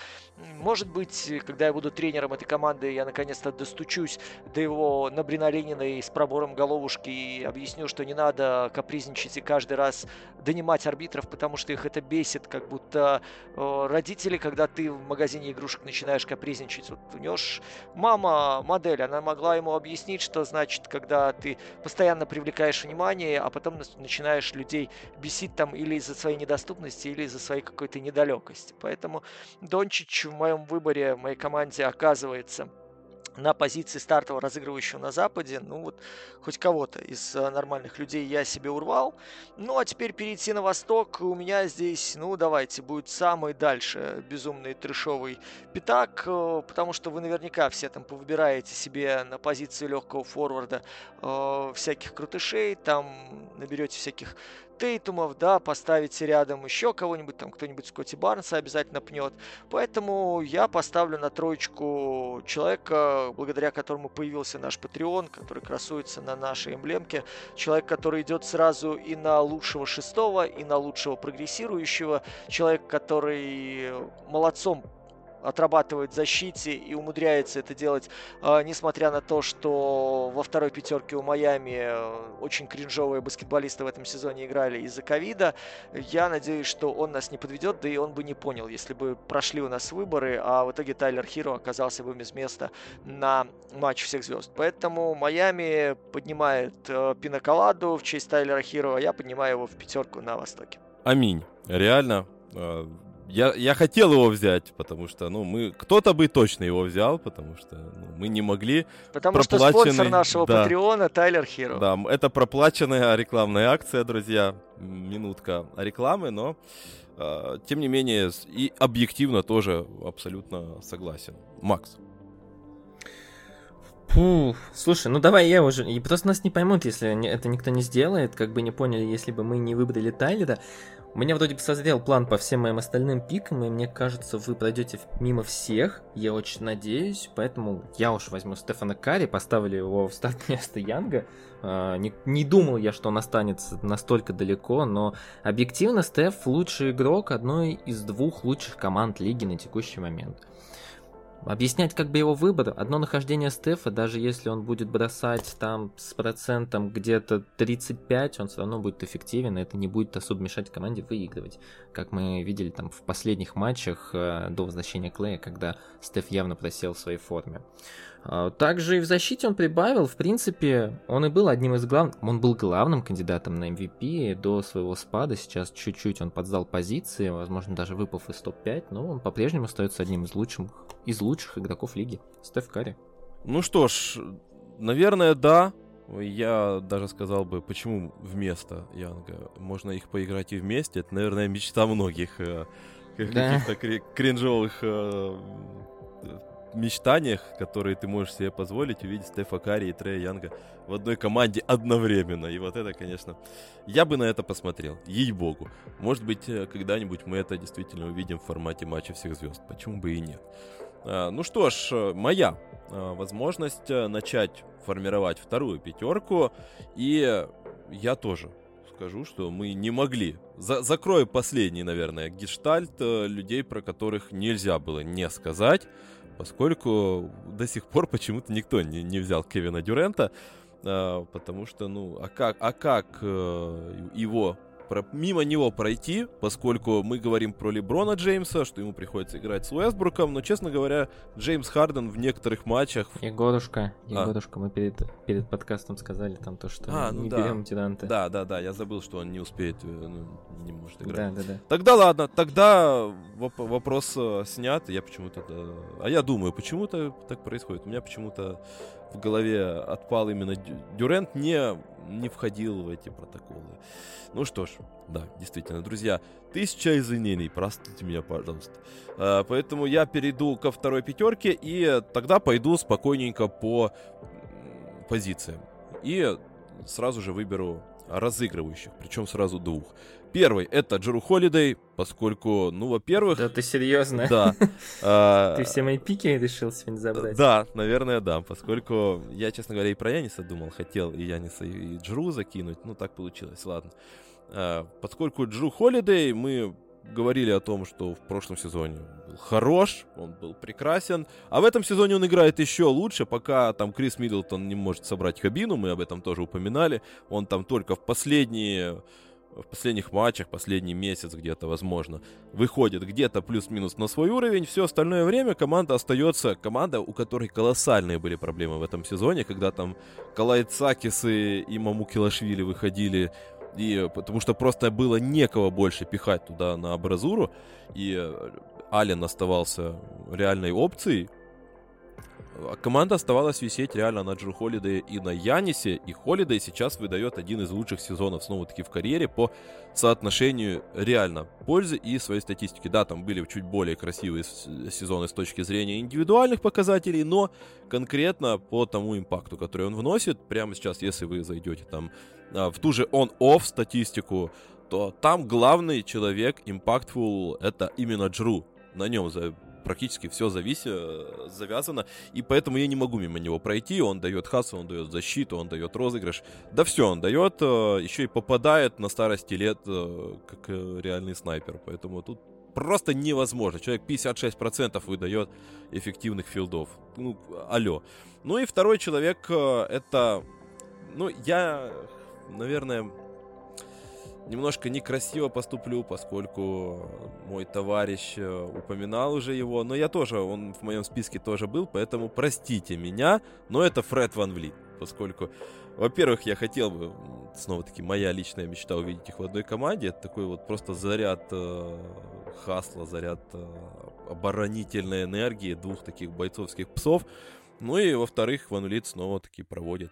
Может быть, когда я буду тренером этой команды, я наконец-то достучусь до его набриналинина с пробором головушки и объясню, что не надо капризничать и каждый раз донимать арбитров, потому что их это бесит, как будто э, родители, когда ты в магазине игрушек начинаешь капризничать. Вот у него ж мама модель, она могла ему объяснить, что значит, когда ты постоянно привлекаешь внимание, а потом начинаешь людей бесить там или из-за своей недоступности, или из-за своей какой-то недалекости. Поэтому Дончич в моем выборе, в моей команде оказывается на позиции стартового разыгрывающего на Западе, ну вот хоть кого-то из э, нормальных людей я себе урвал. Ну а теперь перейти на Восток, у меня здесь, ну давайте, будет самый дальше безумный трешовый пятак, э, потому что вы наверняка все там повыбираете себе на позицию легкого форварда э, всяких крутышей, там наберете всяких Тейтумов, да, поставите рядом еще кого-нибудь, там кто-нибудь Скотти Барнса обязательно пнет. Поэтому я поставлю на троечку человека, благодаря которому появился наш Patreon, который красуется на нашей эмблемке. Человек, который идет сразу и на лучшего шестого, и на лучшего прогрессирующего. Человек, который молодцом отрабатывает в защите и умудряется это делать, э, несмотря на то, что во второй пятерке у Майами э, очень кринжовые баскетболисты в этом сезоне играли из-за ковида. Я надеюсь, что он нас не подведет, да и он бы не понял, если бы прошли у нас выборы, а в итоге Тайлер Хиро оказался бы без места на матч всех звезд. Поэтому Майами поднимает э, в честь Тайлера Хиро, а я поднимаю его в пятерку на Востоке. Аминь. Реально, э, я, я хотел его взять, потому что, ну, мы... Кто-то бы точно его взял, потому что ну, мы не могли... Потому проплаченный... что спонсор нашего да, Патреона Тайлер Хиро. Да, это проплаченная рекламная акция, друзья. Минутка рекламы, но... Э, тем не менее, и объективно тоже абсолютно согласен. Макс. Фу, слушай, ну давай я уже... И просто нас не поймут, если это никто не сделает, как бы не поняли, если бы мы не выбрали Тайлера. Меня вроде бы созрел план по всем моим остальным пикам, и мне кажется, вы пройдете мимо всех, я очень надеюсь, поэтому я уж возьму Стефана Карри, поставлю его в старт место Янга. А, не, не думал я, что он останется настолько далеко, но объективно Стеф лучший игрок одной из двух лучших команд лиги на текущий момент. Объяснять как бы его выбор, одно нахождение Стефа, даже если он будет бросать там с процентом где-то 35, он все равно будет эффективен, и это не будет особо мешать команде выигрывать. Как мы видели там в последних матчах э, до возвращения Клея, когда Стеф явно просел в своей форме. А, также и в защите он прибавил, в принципе, он и был одним из главных, он был главным кандидатом на MVP до своего спада, сейчас чуть-чуть он подсдал позиции, возможно, даже выпав из топ-5, но он по-прежнему остается одним из лучших, из лучших игроков лиги, Стеф Карри. Ну что ж, наверное, да, я даже сказал бы, почему вместо Янга. Можно их поиграть и вместе. Это, наверное, мечта многих э, да. каких-то кринжовых э, мечтаниях, которые ты можешь себе позволить, увидеть Стефа Карри и Трея Янга в одной команде одновременно. И вот это, конечно, я бы на это посмотрел, ей-богу. Может быть, э, когда-нибудь мы это действительно увидим в формате матча всех звезд. Почему бы и нет? А, ну что ж, э, моя а, возможность э, начать формировать вторую пятерку. И я тоже скажу, что мы не могли. За закрою последний, наверное, гештальт людей, про которых нельзя было не сказать поскольку до сих пор почему-то никто не, не взял Кевина Дюрента. а, потому что, ну, а как, а как э, его про, мимо него пройти, поскольку мы говорим про Леброна Джеймса, что ему приходится играть с Уэстбруком, но, честно говоря, Джеймс Харден в некоторых матчах... Егорушка, Егорушка, а. мы перед, перед подкастом сказали там то, что а, ну не да. берем Тиранта. Да, да, да, я забыл, что он не успеет, э, ну, не может играть. Да, да, да. Тогда ладно, тогда воп- вопрос э, снят, я почему-то... А я думаю, почему-то так происходит. У меня почему-то в голове отпал именно Дюрент, не, не входил в эти протоколы. Ну что ж, да, действительно, друзья, тысяча извинений, простите меня, пожалуйста. А, поэтому я перейду ко второй пятерке и тогда пойду спокойненько по позициям. И сразу же выберу разыгрывающих, причем сразу двух. Первый это Джеру Холидей, поскольку, ну, во-первых... Да ты серьезно? Да. А, ты все мои пики решил сегодня забрать? Да, наверное, да, поскольку я, честно говоря, и про Яниса думал, хотел и Яниса, и Джеру закинуть, ну, так получилось, ладно. А, поскольку Джеру Холидей, мы говорили о том, что в прошлом сезоне был хорош, он был прекрасен, а в этом сезоне он играет еще лучше, пока там Крис Миддлтон не может собрать кабину, мы об этом тоже упоминали, он там только в последние в последних матчах, последний месяц где-то, возможно, выходит где-то плюс-минус на свой уровень. Все остальное время команда остается команда, у которой колоссальные были проблемы в этом сезоне, когда там Калайцакисы и Мамукилашвили выходили, и, потому что просто было некого больше пихать туда на абразуру, и э, Ален оставался реальной опцией, а команда оставалась висеть реально на Джру Холидее и на Янисе, и Холидей сейчас выдает один из лучших сезонов снова-таки в карьере по соотношению реально пользы и своей статистики. Да, там были чуть более красивые сезоны с точки зрения индивидуальных показателей, но конкретно по тому импакту, который он вносит, прямо сейчас, если вы зайдете там а, в ту же он-офф статистику, то там главный человек impactful это именно Джру. На нем за практически все зависит, э, завязано, и поэтому я не могу мимо него пройти. Он дает хасу, он дает защиту, он дает розыгрыш. Да все он дает, э, еще и попадает на старости лет э, как реальный снайпер. Поэтому тут просто невозможно. Человек 56% выдает эффективных филдов. Ну, алло. Ну и второй человек это... Ну, я, наверное, немножко некрасиво поступлю, поскольку мой товарищ э, упоминал уже его, но я тоже, он в моем списке тоже был, поэтому простите меня, но это Фред Ван Влит, поскольку, во-первых, я хотел бы, снова-таки, моя личная мечта увидеть их в одной команде, это такой вот просто заряд э, хасла, заряд э, оборонительной энергии двух таких бойцовских псов, ну и, во-вторых, Ван Влит снова-таки проводит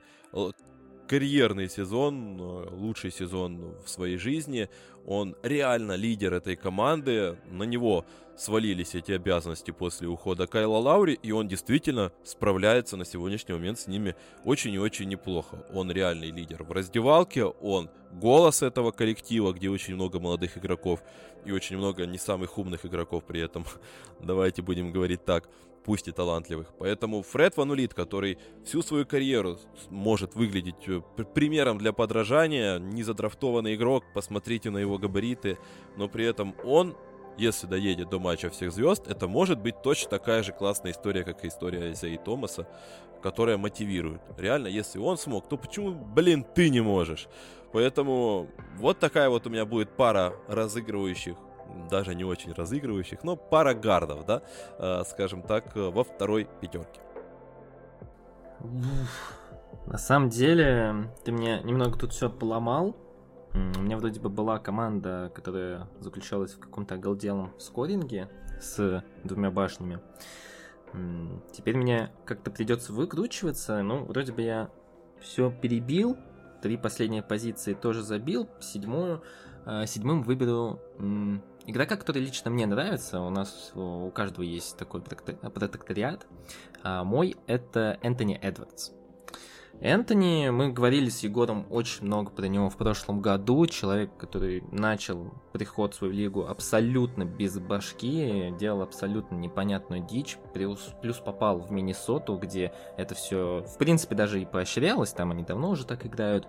карьерный сезон, э, лучший сезон в своей жизни. Он реально лидер этой команды. На него свалились эти обязанности после ухода Кайла Лаури, и он действительно справляется на сегодняшний момент с ними очень и очень неплохо. Он реальный лидер в раздевалке, он голос этого коллектива, где очень много молодых игроков и очень много не самых умных игроков при этом. Давайте будем говорить так пусть и талантливых. Поэтому Фред Ванулит, который всю свою карьеру может выглядеть э, примером для подражания, незадрафтованный игрок, посмотрите на его габариты, но при этом он если доедет до матча всех звезд, это может быть точно такая же классная история, как и история Изаи Томаса, которая мотивирует. Реально, если он смог, то почему, блин, ты не можешь? Поэтому вот такая вот у меня будет пара разыгрывающих даже не очень разыгрывающих, но пара гардов, да, э, скажем так, э, во второй пятерке. На самом деле, ты мне немного тут все поломал. У меня вроде бы была команда, которая заключалась в каком-то оголделом скоринге с двумя башнями. Теперь мне как-то придется выкручиваться. Ну, вроде бы я все перебил. Три последние позиции тоже забил. Седьмую, седьмым выберу Игрока, который лично мне нравится, у нас у каждого есть такой протекториат. А мой это Энтони Эдвардс. Энтони, мы говорили с Егором очень много про него в прошлом году. Человек, который начал приход в свою лигу абсолютно без башки, делал абсолютно непонятную дичь, плюс, плюс попал в Миннесоту, где это все, в принципе, даже и поощрялось, там они давно уже так играют.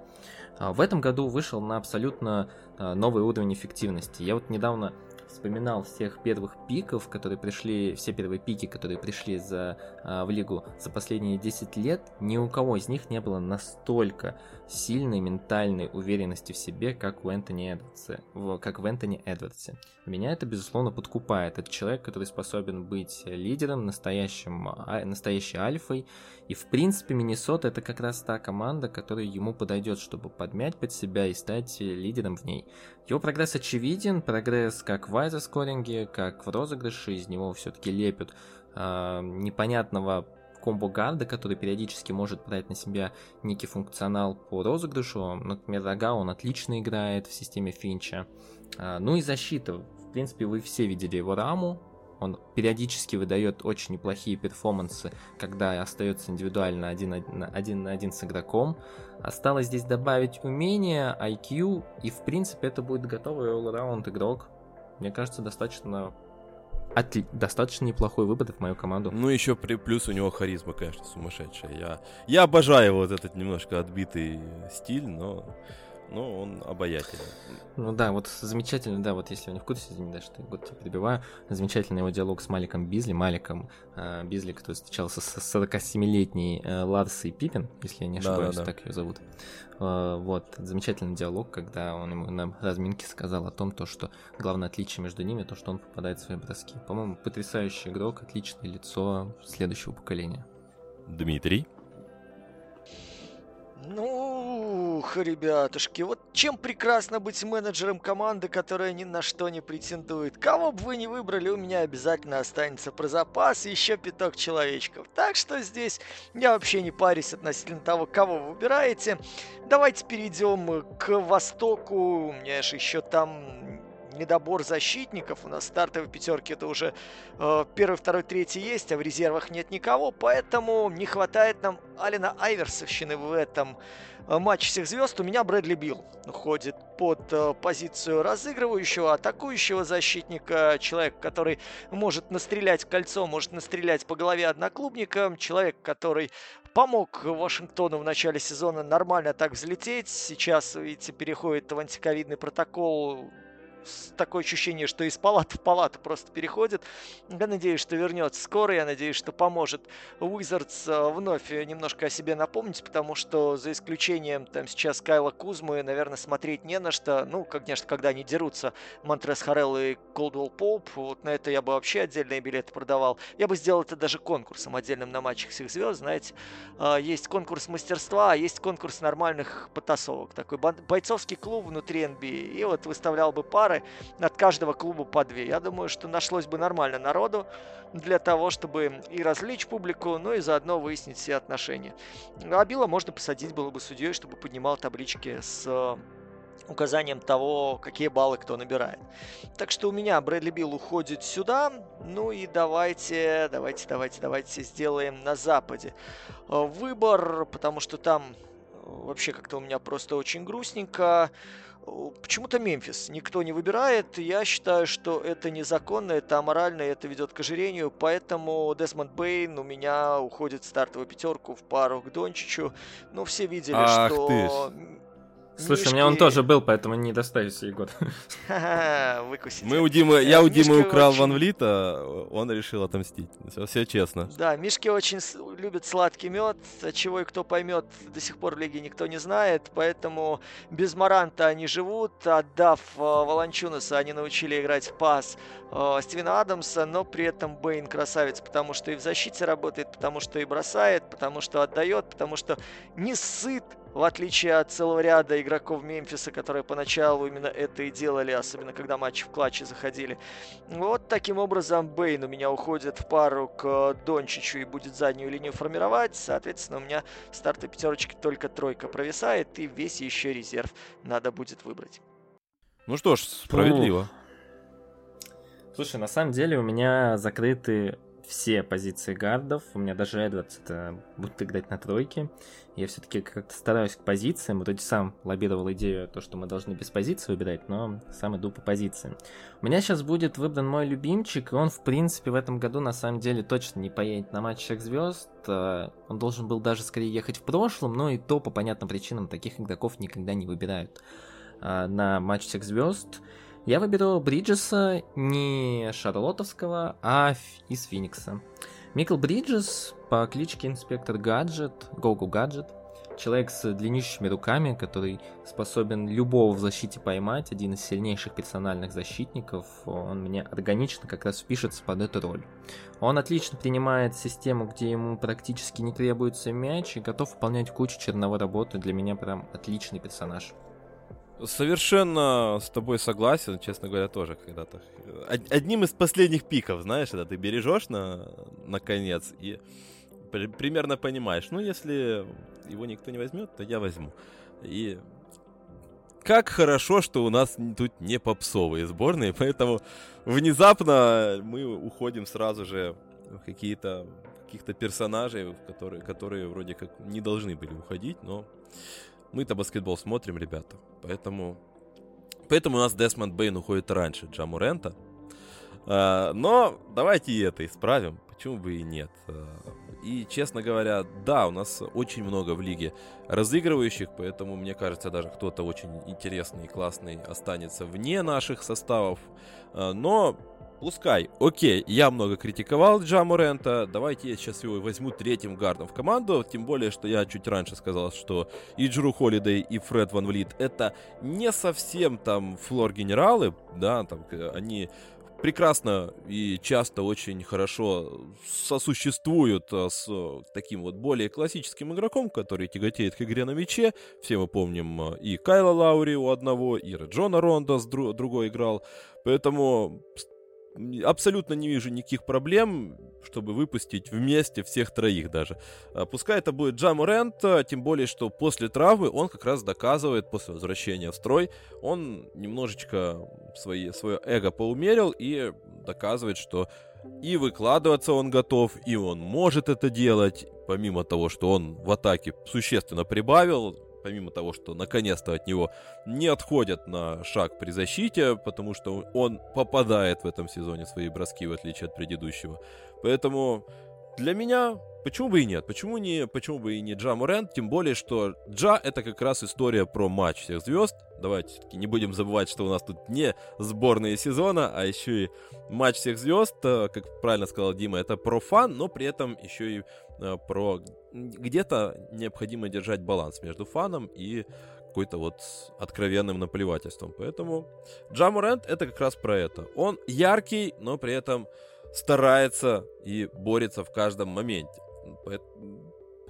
А в этом году вышел на абсолютно а, новый уровень эффективности. Я вот недавно вспоминал всех первых пиков, которые пришли, все первые пики, которые пришли за, а, в лигу за последние 10 лет, ни у кого из них не было настолько сильной ментальной уверенности в себе, как у Энтони Эдвардса, как в Энтони Эдвардсе. Меня это, безусловно, подкупает. Это человек, который способен быть лидером, настоящим, настоящей альфой. И, в принципе, Миннесота это как раз та команда, которая ему подойдет, чтобы подмять под себя и стать лидером в ней. Его прогресс очевиден, прогресс как в айзоскоринге, как в розыгрыше, из него все-таки лепят э, непонятного комбо-гарда, который периодически может брать на себя некий функционал по розыгрышу. Например, Рога он отлично играет в системе Финча. А, ну и защита. В принципе, вы все видели его раму. Он периодически выдает очень неплохие перформансы, когда остается индивидуально один один, на один с игроком. Осталось здесь добавить умение, IQ, и в принципе это будет готовый all-around игрок. Мне кажется, достаточно Отли... достаточно неплохой выбор в мою команду. Ну, еще при... плюс у него харизма, конечно, сумасшедшая. Я, я обожаю вот этот немножко отбитый стиль, но но он обаятельный. Ну да, вот замечательно, да, вот если вы не в курсе, извини, да, что я год тебя перебиваю, замечательный его диалог с Маликом Бизли, Маликом э, Бизли, который встречался с 47-летней э, Ларсой Пиппин, если я не ошибаюсь, да, да, да. так ее зовут. Э, вот, замечательный диалог, когда он ему на разминке сказал о том, то, что главное отличие между ними, то, что он попадает в свои броски. По-моему, потрясающий игрок, отличное лицо следующего поколения. Дмитрий? Ну, ух, ребятушки, вот чем прекрасно быть менеджером команды, которая ни на что не претендует. Кого бы вы ни выбрали, у меня обязательно останется про запас еще пяток человечков. Так что здесь я вообще не парюсь относительно того, кого вы выбираете. Давайте перейдем к Востоку. У меня же еще там недобор защитников. У нас стартовой пятерки это уже э, первый, второй, третий есть, а в резервах нет никого, поэтому не хватает нам Алина Айверсовщины в этом э, матче всех звезд. У меня Брэдли Билл ходит под э, позицию разыгрывающего, атакующего защитника, человек, который может настрелять кольцо, может настрелять по голове одноклубника, человек, который помог Вашингтону в начале сезона нормально так взлететь. Сейчас, видите, переходит в антиковидный протокол такое ощущение, что из палаты в палату просто переходит. Я надеюсь, что вернется скоро. Я надеюсь, что поможет Уизардс э, вновь немножко о себе напомнить, потому что за исключением там сейчас Кайла Кузмы, наверное, смотреть не на что. Ну, конечно, когда они дерутся Монтрес Харелл и Колдуэлл Поуп, вот на это я бы вообще отдельные билеты продавал. Я бы сделал это даже конкурсом отдельным на матчах всех звезд, знаете. А, есть конкурс мастерства, а есть конкурс нормальных потасовок. Такой бойцовский клуб внутри NBA. И вот выставлял бы пары пары, от каждого клуба по две. Я думаю, что нашлось бы нормально народу для того, чтобы и развлечь публику, но и заодно выяснить все отношения. А Билла можно посадить было бы судьей, чтобы поднимал таблички с э, указанием того, какие баллы кто набирает. Так что у меня Брэдли Билл уходит сюда. Ну и давайте, давайте, давайте, давайте сделаем на Западе э, выбор, потому что там э, вообще как-то у меня просто очень грустненько. Почему-то Мемфис никто не выбирает. Я считаю, что это незаконно, это аморально, это ведет к ожирению. Поэтому Десмонд Бейн у меня уходит в стартовую пятерку в пару к Дончичу. Ну, все видели, Ах что... Ты Слушай, Мишки... у меня он тоже был, поэтому не достаюсь год. Выкусить. Мы у Димы, я у Димы украл очень... Ван Влита, он решил отомстить. Все, все честно. Да, Мишки очень любят сладкий мед, чего и кто поймет, до сих пор в лиге никто не знает, поэтому без Маранта они живут, отдав э, Волончунаса, они научили играть в пас э, Стивена Адамса, но при этом Бейн красавец, потому что и в защите работает, потому что и бросает, потому что отдает, потому что не сыт в отличие от целого ряда игроков Мемфиса, которые поначалу именно это и делали, особенно когда матчи в клатче заходили. Вот таким образом Бейн у меня уходит в пару к Дончичу и будет заднюю линию формировать. Соответственно, у меня стартой пятерочки только тройка провисает, и весь еще резерв надо будет выбрать. Ну что ж, справедливо. Слушай, на самом деле у меня закрыты все позиции гардов. У меня даже Эдвардс это будет играть на тройке. Я все-таки как-то стараюсь к позициям. Вроде сам лоббировал идею, то, что мы должны без позиции выбирать, но сам иду по позициям. У меня сейчас будет выбран мой любимчик, и он, в принципе, в этом году на самом деле точно не поедет на матч всех звезд. А, он должен был даже скорее ехать в прошлом, но и то по понятным причинам таких игроков никогда не выбирают а, на матч всех звезд. Я выберу Бриджеса не Шарлотовского, а из Феникса. Микл Бриджес по кличке Инспектор Гаджет, Гогу Гаджет, человек с длиннющими руками, который способен любого в защите поймать, один из сильнейших персональных защитников, он мне органично как раз впишется под эту роль. Он отлично принимает систему, где ему практически не требуется мяч и готов выполнять кучу черновой работы. Для меня прям отличный персонаж. Совершенно с тобой согласен, честно говоря, тоже когда-то. Одним из последних пиков, знаешь, это ты бережешь на, на конец и при, примерно понимаешь, ну, если его никто не возьмет, то я возьму. И как хорошо, что у нас тут не попсовые сборные, поэтому внезапно мы уходим сразу же в какие-то каких-то персонажей, которые, которые вроде как не должны были уходить, но мы-то баскетбол смотрим, ребята. Поэтому, поэтому у нас Десмонд Бейн уходит раньше Джамурента. А, но давайте и это исправим. Почему бы и нет? А, и, честно говоря, да, у нас очень много в лиге разыгрывающих, поэтому, мне кажется, даже кто-то очень интересный и классный останется вне наших составов. А, но Пускай, окей, я много критиковал Джа Морента, давайте я сейчас его возьму третьим гардом в команду, тем более, что я чуть раньше сказал, что и Джру Холидей, и Фред Ван Влит это не совсем там флор-генералы, да, там они прекрасно и часто очень хорошо сосуществуют а, с таким вот более классическим игроком, который тяготеет к игре на мяче. Все мы помним а, и Кайла Лаури у одного, и Джона Ронда с дру- другой играл. Поэтому абсолютно не вижу никаких проблем, чтобы выпустить вместе всех троих даже. А, пускай это будет Джаму Рент, тем более, что после травмы он как раз доказывает, после возвращения в строй, он немножечко свои, свое эго поумерил и доказывает, что и выкладываться он готов, и он может это делать, помимо того, что он в атаке существенно прибавил, помимо того, что наконец-то от него не отходят на шаг при защите, потому что он попадает в этом сезоне свои броски, в отличие от предыдущего. Поэтому для меня почему бы и нет? Почему, не, почему бы и не Джа Морент? Тем более, что Джа это как раз история про матч всех звезд. Давайте все-таки не будем забывать, что у нас тут не сборные сезона, а еще и матч всех звезд. Э, как правильно сказал Дима, это про фан, но при этом еще и э, про где-то необходимо держать баланс между фаном и какой-то вот откровенным наплевательством. Поэтому Джамурент это как раз про это. Он яркий, но при этом старается и борется в каждом моменте.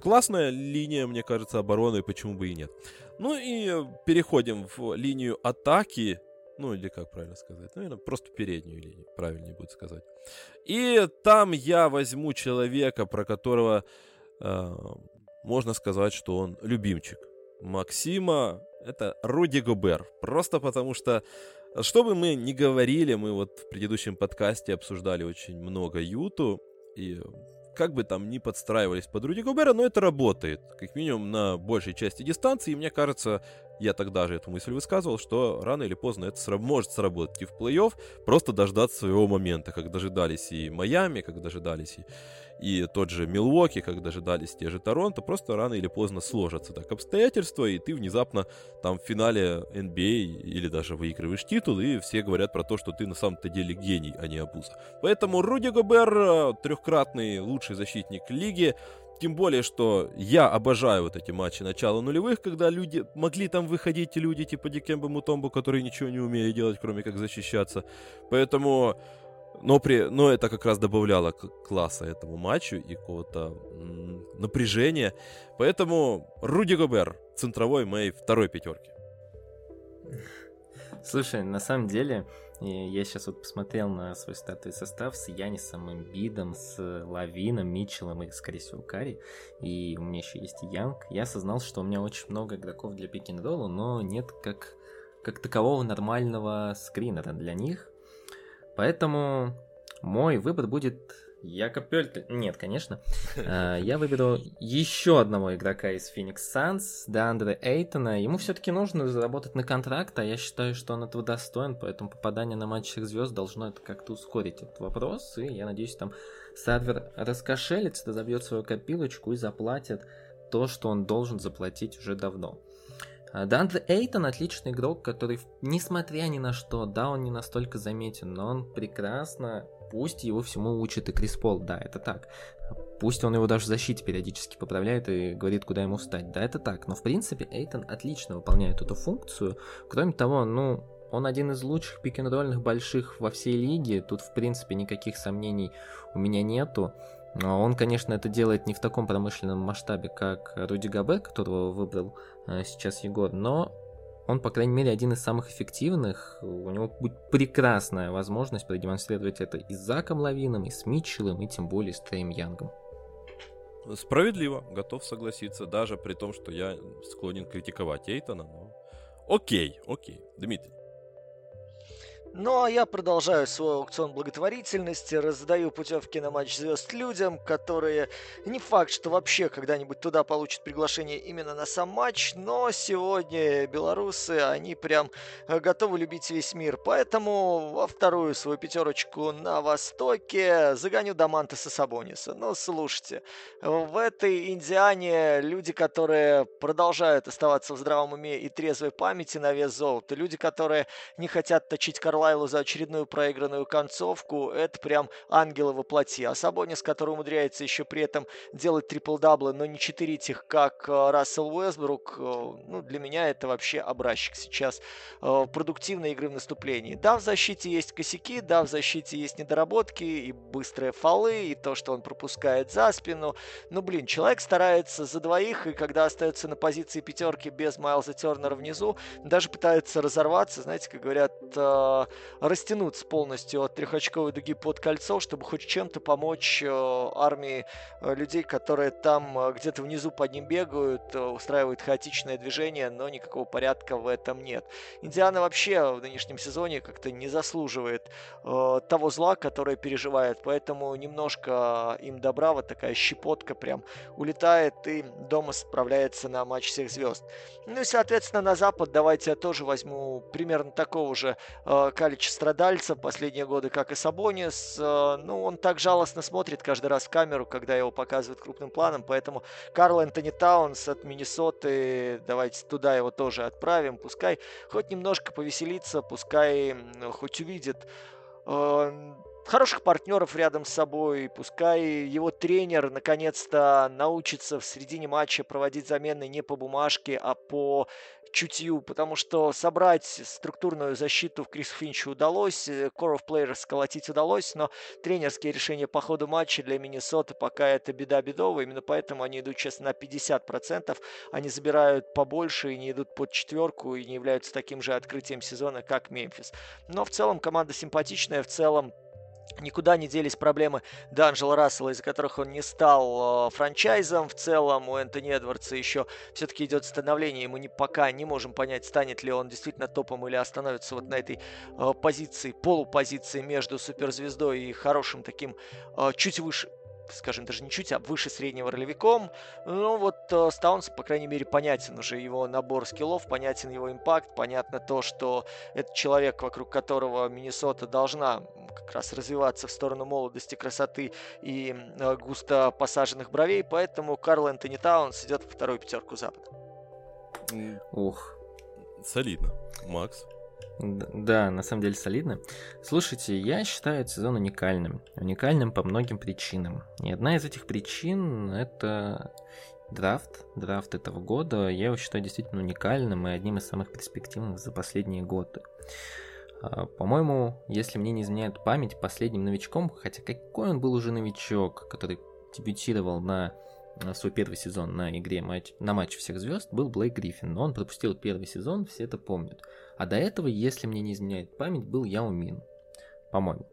Классная линия, мне кажется, обороны, почему бы и нет. Ну и переходим в линию атаки. Ну, или как правильно сказать? Наверное, просто переднюю линию, правильнее будет сказать. И там я возьму человека, про которого э, можно сказать, что он любимчик. Максима, это Руди Губер. Просто потому что что бы мы ни говорили, мы вот в предыдущем подкасте обсуждали очень много Юту, и как бы там ни подстраивались под Руди Гобера, но это работает, как минимум на большей части дистанции, и мне кажется, я тогда же эту мысль высказывал, что рано или поздно это сра- может сработать и в плей-офф, просто дождаться своего момента, как дожидались и Майами, как дожидались и и тот же Милуоки, как дожидались те же Торонто, просто рано или поздно сложатся так обстоятельства, и ты внезапно там в финале NBA или даже выигрываешь титул, и все говорят про то, что ты на самом-то деле гений, а не обуза. Поэтому Руди Гобер, трехкратный лучший защитник лиги, тем более, что я обожаю вот эти матчи начала нулевых, когда люди могли там выходить люди типа Дикемба Мутомбу, которые ничего не умели делать, кроме как защищаться. Поэтому но, при, но это как раз добавляло класса этому матчу и какого-то напряжения. Поэтому Руди Гобер, центровой моей второй пятерки. Слушай, на самом деле, я сейчас вот посмотрел на свой стартовый состав с Янисом, Эмбидом, с Лавином, Митчеллом и, скорее всего, Кари. И у меня еще есть Янг. Я осознал, что у меня очень много игроков для пик но нет как, как такового нормального скринера для них. Поэтому мой выбор будет Якоб Пельтель. Нет, конечно. Э, я выберу еще одного игрока из Phoenix Suns, Деандре Эйтона. Ему все-таки нужно заработать на контракт, а я считаю, что он этого достоин, поэтому попадание на матч всех звезд должно это как-то ускорить этот вопрос. И я надеюсь, там Садвер раскошелится, дозовьет свою копилочку и заплатит то, что он должен заплатить уже давно. Дандре Эйтон отличный игрок, который, несмотря ни на что, да, он не настолько заметен, но он прекрасно, пусть его всему учит и Крис Пол, да, это так. Пусть он его даже в защите периодически поправляет и говорит, куда ему встать. Да, это так. Но, в принципе, Эйтон отлично выполняет эту функцию. Кроме того, ну, он один из лучших пик-н-ролльных больших во всей лиге. Тут, в принципе, никаких сомнений у меня нету. Он, конечно, это делает не в таком промышленном масштабе, как Руди Габе, которого выбрал э, сейчас Егор, но он, по крайней мере, один из самых эффективных. У него будет прекрасная возможность продемонстрировать это и с Заком Лавином, и с Митчеллом, и тем более с Трэем Янгом. Справедливо, готов согласиться, даже при том, что я склонен критиковать Эйтона, но... Окей, окей. Дмитрий. Ну а я продолжаю свой аукцион благотворительности, раздаю путевки на матч звезд людям, которые не факт, что вообще когда-нибудь туда получат приглашение именно на сам матч, но сегодня белорусы, они прям э, готовы любить весь мир. Поэтому во вторую свою пятерочку на Востоке загоню Дамантеса Сабониса. Но слушайте, в этой Индиане люди, которые продолжают оставаться в здравом уме и трезвой памяти на вес золота, люди, которые не хотят точить Карла Карлайлу за очередную проигранную концовку, это прям ангелы во плоти. А Сабонис, который умудряется еще при этом делать трипл-даблы, но не читерить их, как э, Рассел Уэсбрук, э, ну, для меня это вообще образчик сейчас э, продуктивной игры в наступлении. Да, в защите есть косяки, да, в защите есть недоработки и быстрые фолы, и то, что он пропускает за спину. Но, блин, человек старается за двоих, и когда остается на позиции пятерки без Майлза Тернера внизу, даже пытается разорваться, знаете, как говорят, растянуться полностью от трехочковой дуги под кольцо, чтобы хоть чем-то помочь э, армии э, людей, которые там э, где-то внизу под ним бегают, устраивают хаотичное движение, но никакого порядка в этом нет. Индиана вообще в нынешнем сезоне как-то не заслуживает того зла, которое переживает, поэтому немножко им добра, вот такая щепотка прям улетает и дома справляется на матч всех звезд. Ну и, соответственно, на запад давайте я тоже возьму примерно такого же Калич страдальца последние годы, как и Сабонис. Э, ну, он так жалостно смотрит каждый раз в камеру, когда его показывают крупным планом, поэтому Карл Энтони Таунс от Миннесоты, давайте туда его тоже отправим, пускай хоть немножко повеселится, пускай хоть увидит э, хороших партнеров рядом с собой, пускай его тренер наконец-то научится в середине матча проводить замены не по бумажке, а по чутью, потому что собрать структурную защиту в Крис Финчу удалось, э, Core of Players сколотить удалось, но тренерские решения по ходу матча для Миннесоты пока это беда бедовая, именно поэтому они идут, честно, на 50%, они забирают побольше и не идут под четверку и не являются таким же открытием сезона, как Мемфис. Но в целом команда симпатичная, в целом Никуда не делись проблемы Данжела Рассела, из-за которых он не стал э, франчайзом. В целом у Энтони Эдвардса еще все-таки идет становление. Мы не, пока не можем понять, станет ли он действительно топом или остановится вот на этой э, позиции, полупозиции между суперзвездой и хорошим таким э, чуть выше скажем, даже не чуть, а выше среднего ролевиком. Ну вот э, Стаунс, по крайней мере, понятен уже его набор скиллов, понятен его импакт, понятно то, что это человек, вокруг которого Миннесота должна как раз развиваться в сторону молодости, красоты и э, густо посаженных бровей, поэтому Карл Энтони Таунс идет во вторую пятерку Запада. Ух. Солидно. Макс? Да, на самом деле солидно. Слушайте, я считаю этот сезон уникальным. Уникальным по многим причинам. И одна из этих причин это драфт. Драфт этого года я его считаю действительно уникальным и одним из самых перспективных за последние годы. А, по-моему, если мне не изменяет память, последним новичком, хотя какой он был уже новичок, который дебютировал на свой первый сезон на игре матч, на матч всех звезд был Блейк Гриффин, но он пропустил первый сезон, все это помнят. А до этого, если мне не изменяет память, был Яо Мин, по-моему.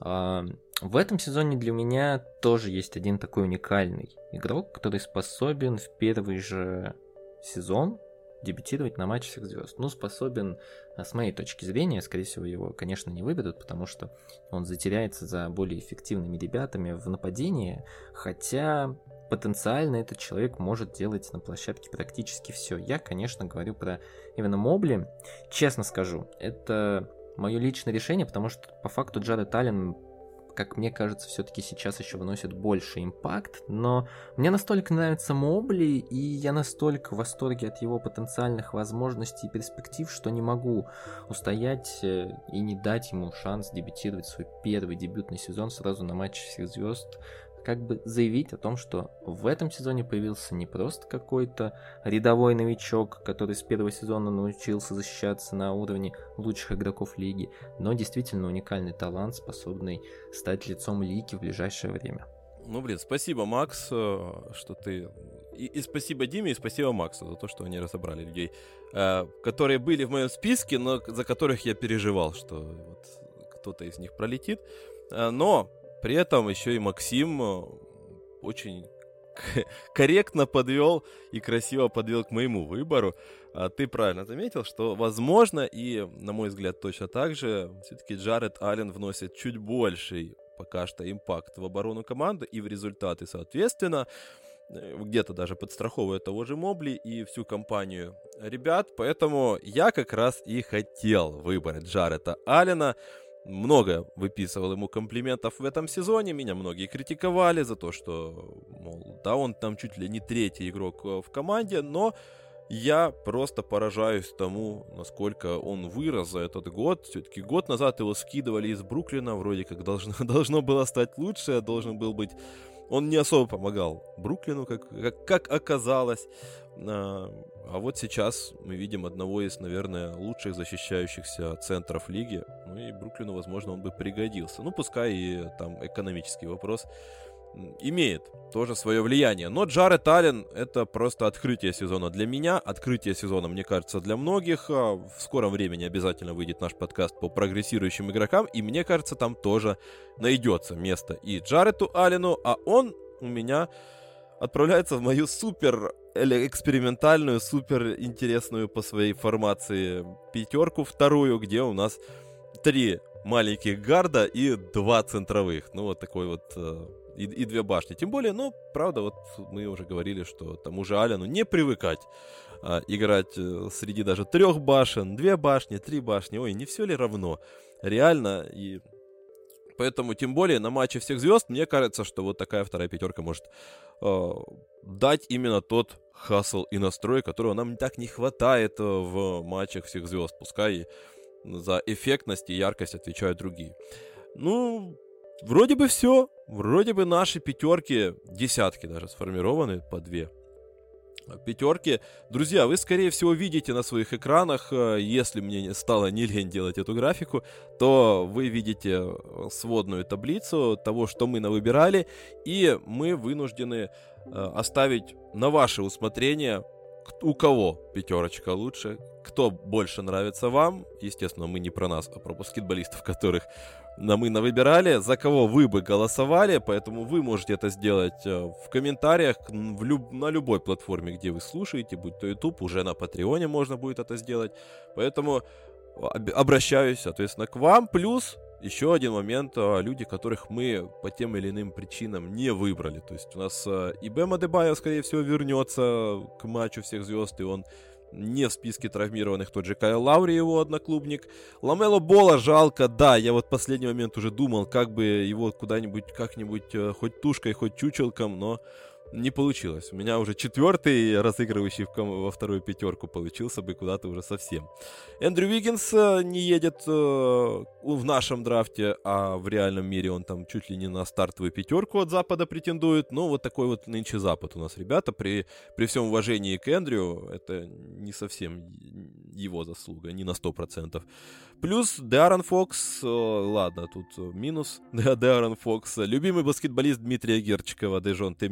А, в этом сезоне для меня тоже есть один такой уникальный игрок, который способен в первый же сезон дебютировать на матче всех звезд. Ну, способен, а, с моей точки зрения, скорее всего, его, конечно, не выберут, потому что он затеряется за более эффективными ребятами в нападении, хотя потенциально этот человек может делать на площадке практически все. Я, конечно, говорю про именно Мобли. Честно скажу, это мое личное решение, потому что по факту Джаред Аллен как мне кажется, все-таки сейчас еще выносит больше импакт, но мне настолько нравится Мобли, и я настолько в восторге от его потенциальных возможностей и перспектив, что не могу устоять э, и не дать ему шанс дебютировать свой первый дебютный сезон сразу на матче всех звезд как бы заявить о том, что в этом сезоне появился не просто какой-то рядовой новичок, который с первого сезона научился защищаться на уровне лучших игроков лиги, но действительно уникальный талант, способный стать лицом лиги в ближайшее время. Ну, блин, спасибо, Макс, э, что ты... И, и спасибо Диме, и спасибо Максу за то, что они разобрали людей, э, которые были в моем списке, но за которых я переживал, что вот кто-то из них пролетит. Э, но при этом еще и Максим э, очень корректно подвел и красиво подвел к моему выбору. А ты правильно заметил, что возможно и, на мой взгляд, точно так же, все-таки Джаред Аллен вносит чуть больший пока что импакт в оборону команды и в результаты, соответственно, э, где-то даже подстраховывая того же Мобли и всю компанию ребят. Поэтому я как раз и хотел выбрать Джареда Аллена много выписывал ему комплиментов в этом сезоне. Меня многие критиковали за то, что, мол, да, он там чуть ли не третий игрок э, в команде, но я просто поражаюсь тому, насколько он вырос за этот год. Все-таки год назад его скидывали из Бруклина, вроде как должно, должно было стать лучше, должен был быть... Он не особо помогал Бруклину, как, как, как оказалось. А, а вот сейчас мы видим одного из, наверное, лучших защищающихся центров лиги. Ну и Бруклину, возможно, он бы пригодился. Ну, пускай и там экономический вопрос имеет тоже свое влияние. Но Джаред Аллен — это просто открытие сезона для меня, открытие сезона, мне кажется, для многих. А в скором времени обязательно выйдет наш подкаст по прогрессирующим игрокам, и мне кажется, там тоже найдется место и Джареду Аллену, а он у меня отправляется в мою супер экспериментальную, супер интересную по своей формации пятерку вторую, где у нас три маленьких гарда и два центровых. Ну, вот такой вот э, и, и две башни. Тем более, ну, правда, вот мы уже говорили, что тому же Аляну не привыкать а, играть э, среди даже трех башен, две башни, три башни. Ой, не все ли равно? Реально, и Поэтому, тем более, на матче всех звезд, мне кажется, что вот такая вторая пятерка может э, дать именно тот хасл и настрой, которого нам так не хватает э, в матчах всех звезд. Пускай за эффектность и яркость отвечают другие. Ну, вроде бы все. Вроде бы наши пятерки, десятки даже сформированы по две пятерки. Друзья, вы, скорее всего, видите на своих экранах, э, если мне стало не лень делать эту графику, то вы видите э, сводную таблицу того, что мы навыбирали, и мы вынуждены э, оставить на ваше усмотрение, у кого пятерочка лучше, кто больше нравится вам. Естественно, мы не про нас, а про баскетболистов, которых мы навыбирали, за кого вы бы голосовали, поэтому вы можете это сделать э, в комментариях в люб- на любой платформе, где вы слушаете, будь то YouTube, уже на Патреоне можно будет это сделать. Поэтому обращаюсь, соответственно, к вам. Плюс еще один момент, э, люди, которых мы по тем или иным причинам не выбрали. То есть у нас э, и Бема Дебайо, скорее всего, вернется к матчу всех звезд, и он не в списке травмированных тот же Кайл Лаури, его одноклубник. Ламело Бола жалко, да, я вот в последний момент уже думал, как бы его куда-нибудь, как-нибудь, э, хоть тушкой, хоть чучелком, но не получилось. У меня уже четвертый разыгрывающий во вторую пятерку получился бы куда-то уже совсем. Эндрю Виггинс э, не едет э, в нашем драфте, а в реальном мире он там чуть ли не на стартовую пятерку от Запада претендует. Ну, вот такой вот нынче Запад у нас, ребята. При, при всем уважении к Эндрю, это не совсем его заслуга, не на 100%. Плюс Даррен Фокс, э, ладно, тут минус Даррен Фокс, любимый баскетболист Дмитрия Герчикова, Дежон Т.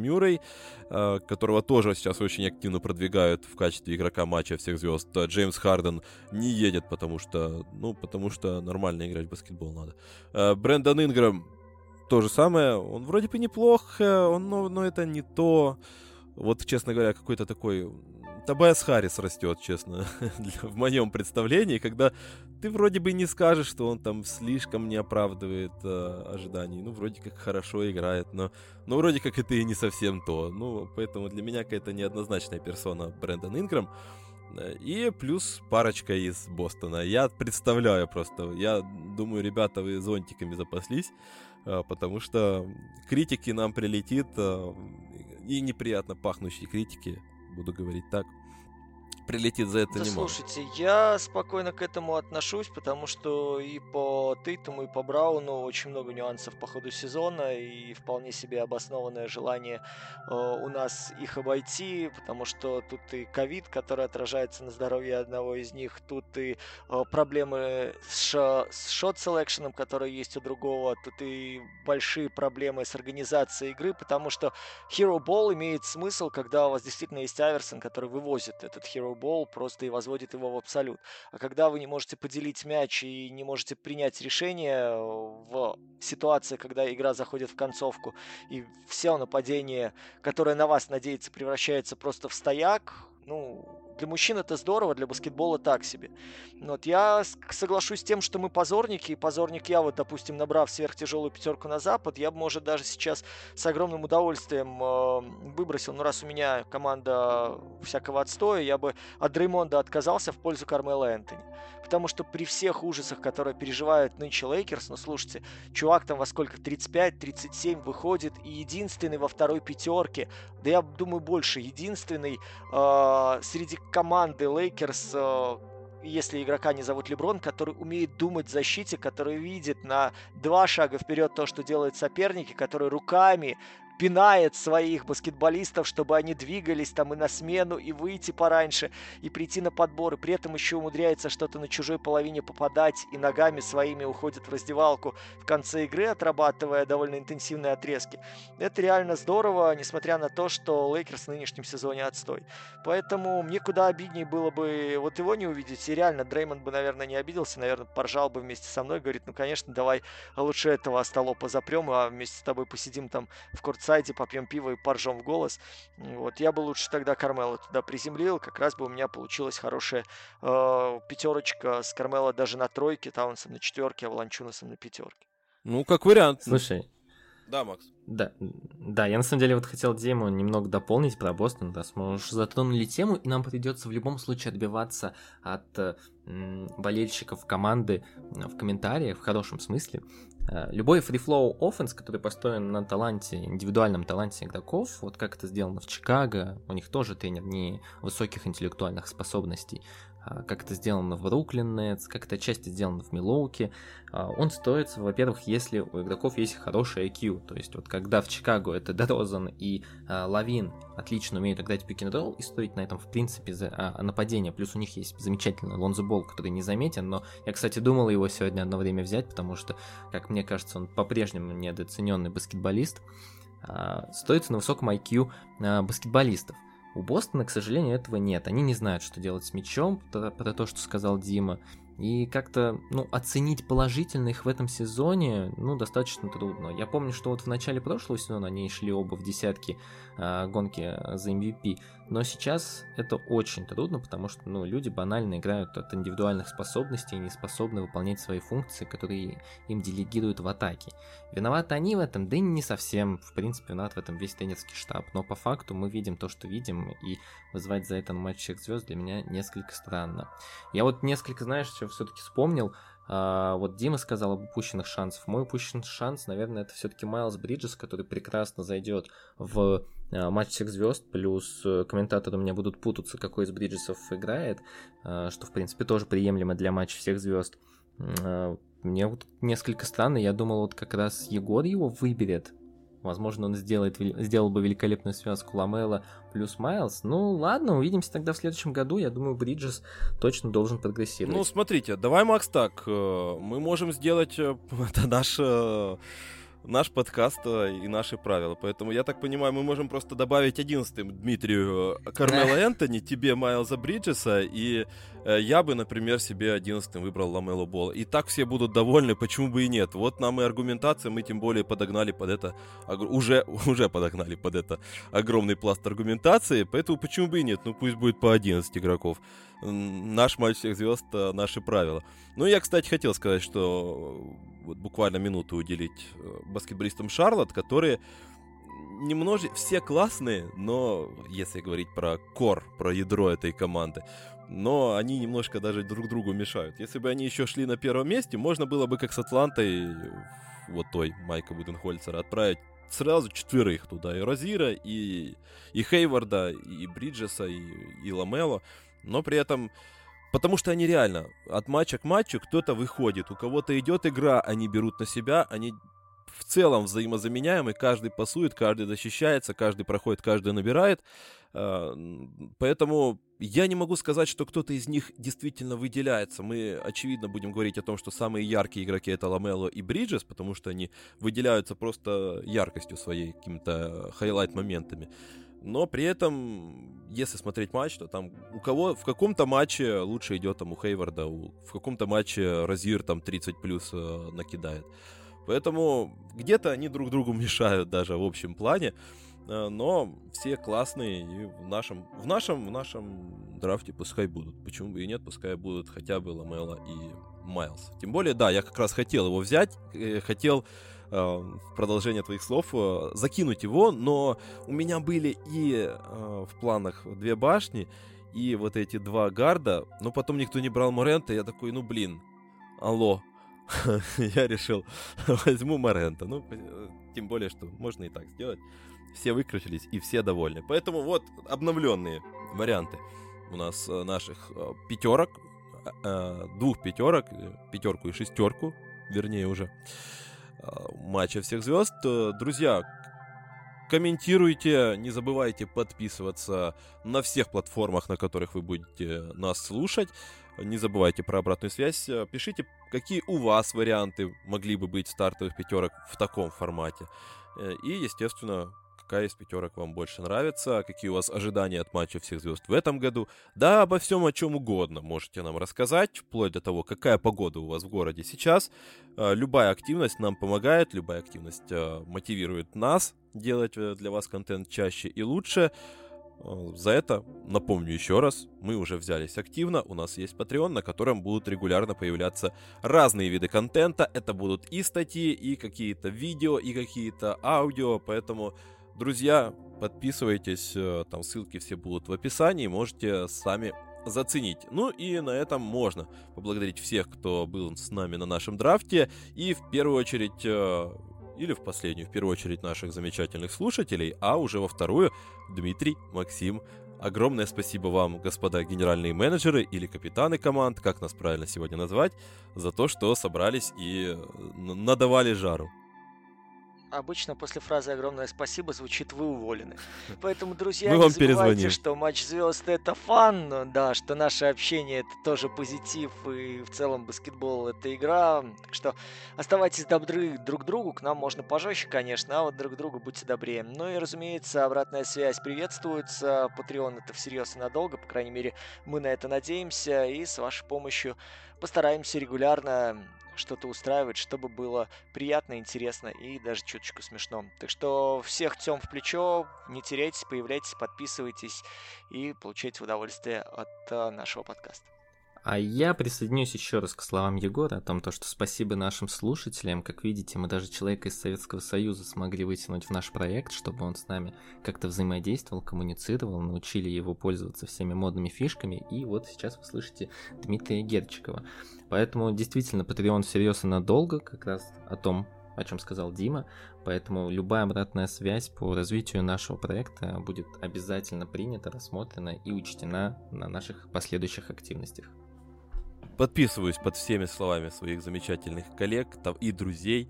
Э, которого тоже сейчас очень активно продвигают в качестве игрока матча всех звезд. Джеймс Харден не едет, потому что, ну, потому что нормально играть в баскетбол надо. Э, Брэндон Ингрэм то же самое, он вроде бы неплох, он, но, но это не то. Вот, честно говоря, какой-то такой Табайс Харрис растет, честно, в моем представлении, когда ты вроде бы не скажешь, что он там слишком не оправдывает э, ожиданий. Ну, вроде как хорошо играет, но, но вроде как это и не совсем то. Ну, поэтому для меня какая-то неоднозначная персона Брэндон Инграм. И плюс парочка из Бостона. Я представляю просто, я думаю, ребята, вы зонтиками запаслись. э, потому что критики нам прилетит, э, и неприятно пахнущие критики, буду говорить так прилетит за это да немало. Слушайте, я спокойно к этому отношусь, потому что и по Тейтуму, и по Брауну очень много нюансов по ходу сезона, и вполне себе обоснованное желание э, у нас их обойти, потому что тут и ковид, который отражается на здоровье одного из них, тут и э, проблемы с, с шот-селекшеном, которые есть у другого, тут и большие проблемы с организацией игры, потому что Hero Ball имеет смысл, когда у вас действительно есть Аверсон, который вывозит этот Hero футбол просто и возводит его в абсолют. А когда вы не можете поделить мяч и не можете принять решение в ситуации, когда игра заходит в концовку, и все нападение, которое на вас надеется, превращается просто в стояк, ну, для мужчин это здорово, для баскетбола так себе. Вот я соглашусь с тем, что мы позорники, и позорник я, вот, допустим, набрав сверхтяжелую пятерку на Запад, я бы, может, даже сейчас с огромным удовольствием э, выбросил, ну, раз у меня команда всякого отстоя, я бы от Дреймонда отказался в пользу Кармела Энтони. Потому что при всех ужасах, которые переживают нынче Лейкерс, ну, слушайте, чувак там во сколько, 35-37 выходит, и единственный во второй пятерке, да я думаю, больше, единственный э, среди команды Лейкерс, э, если игрока не зовут Леброн, который умеет думать в защите, который видит на два шага вперед то, что делают соперники, который руками пинает своих баскетболистов, чтобы они двигались там и на смену, и выйти пораньше, и прийти на подбор, и при этом еще умудряется что-то на чужой половине попадать, и ногами своими уходит в раздевалку в конце игры, отрабатывая довольно интенсивные отрезки. Это реально здорово, несмотря на то, что Лейкерс в нынешнем сезоне отстой. Поэтому мне куда обиднее было бы вот его не увидеть, и реально Дреймонд бы, наверное, не обиделся, наверное, поржал бы вместе со мной, говорит, ну, конечно, давай лучше этого остолопа запрем, а вместе с тобой посидим там в courtside е, попьем пиво и поржем в голос. Вот, я бы лучше тогда Кармела туда приземлил, как раз бы у меня получилась хорошая э, пятерочка с Кармела даже на тройке, Таунсом на четверке, а Волончунасом на пятерке. Ну, как вариант. Слушай, да, Макс. Да, да, я на самом деле вот хотел Диму немного дополнить про Бостон, мы уже затронули тему, и нам придется в любом случае отбиваться от м, болельщиков команды в комментариях, в хорошем смысле. Э, любой фрифлоу оффенс, который построен на таланте, индивидуальном таланте игроков, вот как это сделано в Чикаго, у них тоже тренер не высоких интеллектуальных способностей, как это сделано в Бруклин Нетс, как это отчасти сделано в Милоуке, а, он строится, во-первых, если у игроков есть хороший IQ, то есть вот когда в Чикаго это Дерозан и а, Лавин отлично умеют играть пик н и строить на этом в принципе за, а, нападение, плюс у них есть замечательный Лонзо Бол, который не заметен, но я, кстати, думал его сегодня одно время взять, потому что, как мне кажется, он по-прежнему недооцененный баскетболист, а, строится на высоком IQ а, баскетболистов. У Бостона, к сожалению, этого нет. Они не знают, что делать с мячом, про, то, что сказал Дима. И как-то, ну, оценить положительно их в этом сезоне, ну, достаточно трудно. Я помню, что вот в начале прошлого сезона они шли оба в десятки гонки за MVP, но сейчас это очень трудно, потому что, ну, люди банально играют от индивидуальных способностей и не способны выполнять свои функции, которые им делегируют в атаке. Виноваты они в этом, да и не совсем, в принципе, виноват в этом весь тренерский штаб, но по факту мы видим то, что видим, и вызывать за это на матч всех звезд для меня несколько странно. Я вот несколько, знаешь, что все-таки вспомнил. А, вот Дима сказал об упущенных шансах. Мой упущенный шанс, наверное, это все-таки Майлз Бриджес, который прекрасно зайдет в а, матч всех звезд. Плюс э, комментаторы у меня будут путаться, какой из Бриджесов играет, а, что, в принципе, тоже приемлемо для матча всех звезд. А, мне вот несколько странно, я думал, вот как раз Егор его выберет, Возможно, он сделает, сделал бы великолепную связку Ламела плюс Майлз. Ну, ладно, увидимся тогда в следующем году. Я думаю, Бриджес точно должен прогрессировать. Ну, смотрите, давай, Макс, так. Э, мы можем сделать э, это наш э, наш подкаст и наши правила. Поэтому, я так понимаю, мы можем просто добавить одиннадцатым Дмитрию Кармела Энтони, тебе Майлза Бриджеса, и э, я бы, например, себе одиннадцатым выбрал Ламело Бол. И так все будут довольны, почему бы и нет. Вот нам и аргументация, мы тем более подогнали под это, уже, уже подогнали под это огромный пласт аргументации, поэтому почему бы и нет, ну пусть будет по 11 игроков. Наш матч всех звезд, э, наши правила. Ну, я, кстати, хотел сказать, что вот буквально минуту уделить э, баскетболистам Шарлот, которые немножко... Все классные, но если говорить про кор, про ядро этой команды, но они немножко даже друг другу мешают. Если бы они еще шли на первом месте, можно было бы, как с Атлантой, вот той Майка Буденхольцера, отправить сразу четверых туда. И Розира, и, и Хейварда, и Бриджеса, и, и Ламело. Но при этом Потому что они реально от матча к матчу кто-то выходит, у кого-то идет игра, они берут на себя, они в целом взаимозаменяемы, каждый пасует, каждый защищается, каждый проходит, каждый набирает. А, поэтому я не могу сказать, что кто-то из них действительно выделяется. Мы, очевидно, будем говорить о том, что самые яркие игроки это Ламело и Бриджес, потому что они выделяются просто яркостью своей, какими-то хайлайт-моментами. Но при этом, если смотреть матч, то там у кого в каком-то матче лучше идет там у Хейварда, у, в каком-то матче Розир там 30 плюс э, накидает. Поэтому где-то они друг другу мешают даже в общем плане. Э, но все классные и в нашем, в нашем, в нашем драфте пускай будут. Почему бы и нет, пускай будут хотя бы Ламела и Майлз. Тем более, да, я как раз хотел его взять, э, хотел в продолжение твоих слов э, закинуть его, но у меня были и э, в планах две башни, и вот эти два гарда, но потом никто не брал Морента, я такой, ну блин, алло, я решил, возьму Морента, ну, э, тем более, что можно и так сделать, все выкрутились и все довольны, поэтому вот обновленные варианты у нас э, наших э, пятерок, двух пятерок, пятерку и шестерку, вернее уже, матча всех звезд. Друзья, комментируйте, не забывайте подписываться на всех платформах, на которых вы будете нас слушать. Не забывайте про обратную связь. Пишите, какие у вас варианты могли бы быть стартовых пятерок в таком формате. И, естественно, какая из пятерок вам больше нравится, какие у вас ожидания от матча всех звезд в этом году. Да, обо всем, о чем угодно можете нам рассказать, вплоть до того, какая погода у вас в городе сейчас. А, любая активность нам помогает, любая активность а, мотивирует нас делать э, для вас контент чаще и лучше. А, за это, напомню еще раз, мы уже взялись активно, у нас есть Patreon, на котором будут регулярно появляться разные виды контента. Это будут и статьи, и какие-то видео, и какие-то аудио, поэтому Друзья, подписывайтесь, э, там ссылки все будут в описании, можете сами заценить. Ну и на этом можно поблагодарить всех, кто был с нами на нашем драфте. И в первую очередь, э, или в последнюю, в первую очередь наших замечательных слушателей, а уже во вторую Дмитрий, Максим. Огромное спасибо вам, господа генеральные менеджеры или капитаны команд, как нас правильно сегодня назвать, за то, что собрались и э, надавали жару обычно после фразы «огромное спасибо» звучит «вы уволены». Поэтому, друзья, Мы не вам забывайте, перезвоним. что матч звезд это фан, да, что наше общение это тоже позитив, и в целом баскетбол это игра. Так что оставайтесь добры друг другу, к нам можно пожестче, конечно, а вот друг другу будьте добрее. Ну и, разумеется, обратная связь приветствуется. Patreon это всерьез и надолго, по крайней мере, мы на это надеемся, и с вашей помощью постараемся регулярно что-то устраивать, чтобы было приятно, интересно и даже чуточку смешно. Так что всех тем в плечо, не теряйтесь, появляйтесь, подписывайтесь и получайте удовольствие от э, нашего подкаста. А я присоединюсь еще раз к словам Егора о том, то, что спасибо нашим слушателям. Как видите, мы даже человека из Советского Союза смогли вытянуть в наш проект, чтобы он с нами как-то взаимодействовал, коммуницировал, научили его пользоваться всеми модными фишками. И вот сейчас вы слышите Дмитрия Герчикова. Поэтому действительно Patreon всерьез и надолго, как раз о том, о чем сказал Дима. Поэтому любая обратная связь по развитию нашего проекта будет обязательно принята, рассмотрена и учтена на наших последующих активностях. Подписываюсь под всеми словами своих замечательных коллег и друзей,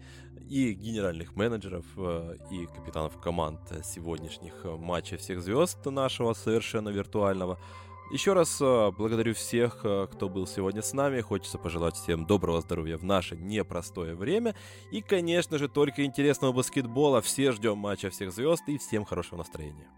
и генеральных менеджеров, э, и капитанов команд сегодняшних э, матчей всех звезд нашего совершенно виртуального. Еще раз э, благодарю всех, кто был сегодня с нами. Хочется пожелать всем доброго здоровья в наше непростое время. И, конечно же, только интересного баскетбола. Все ждем матча всех звезд и всем хорошего настроения.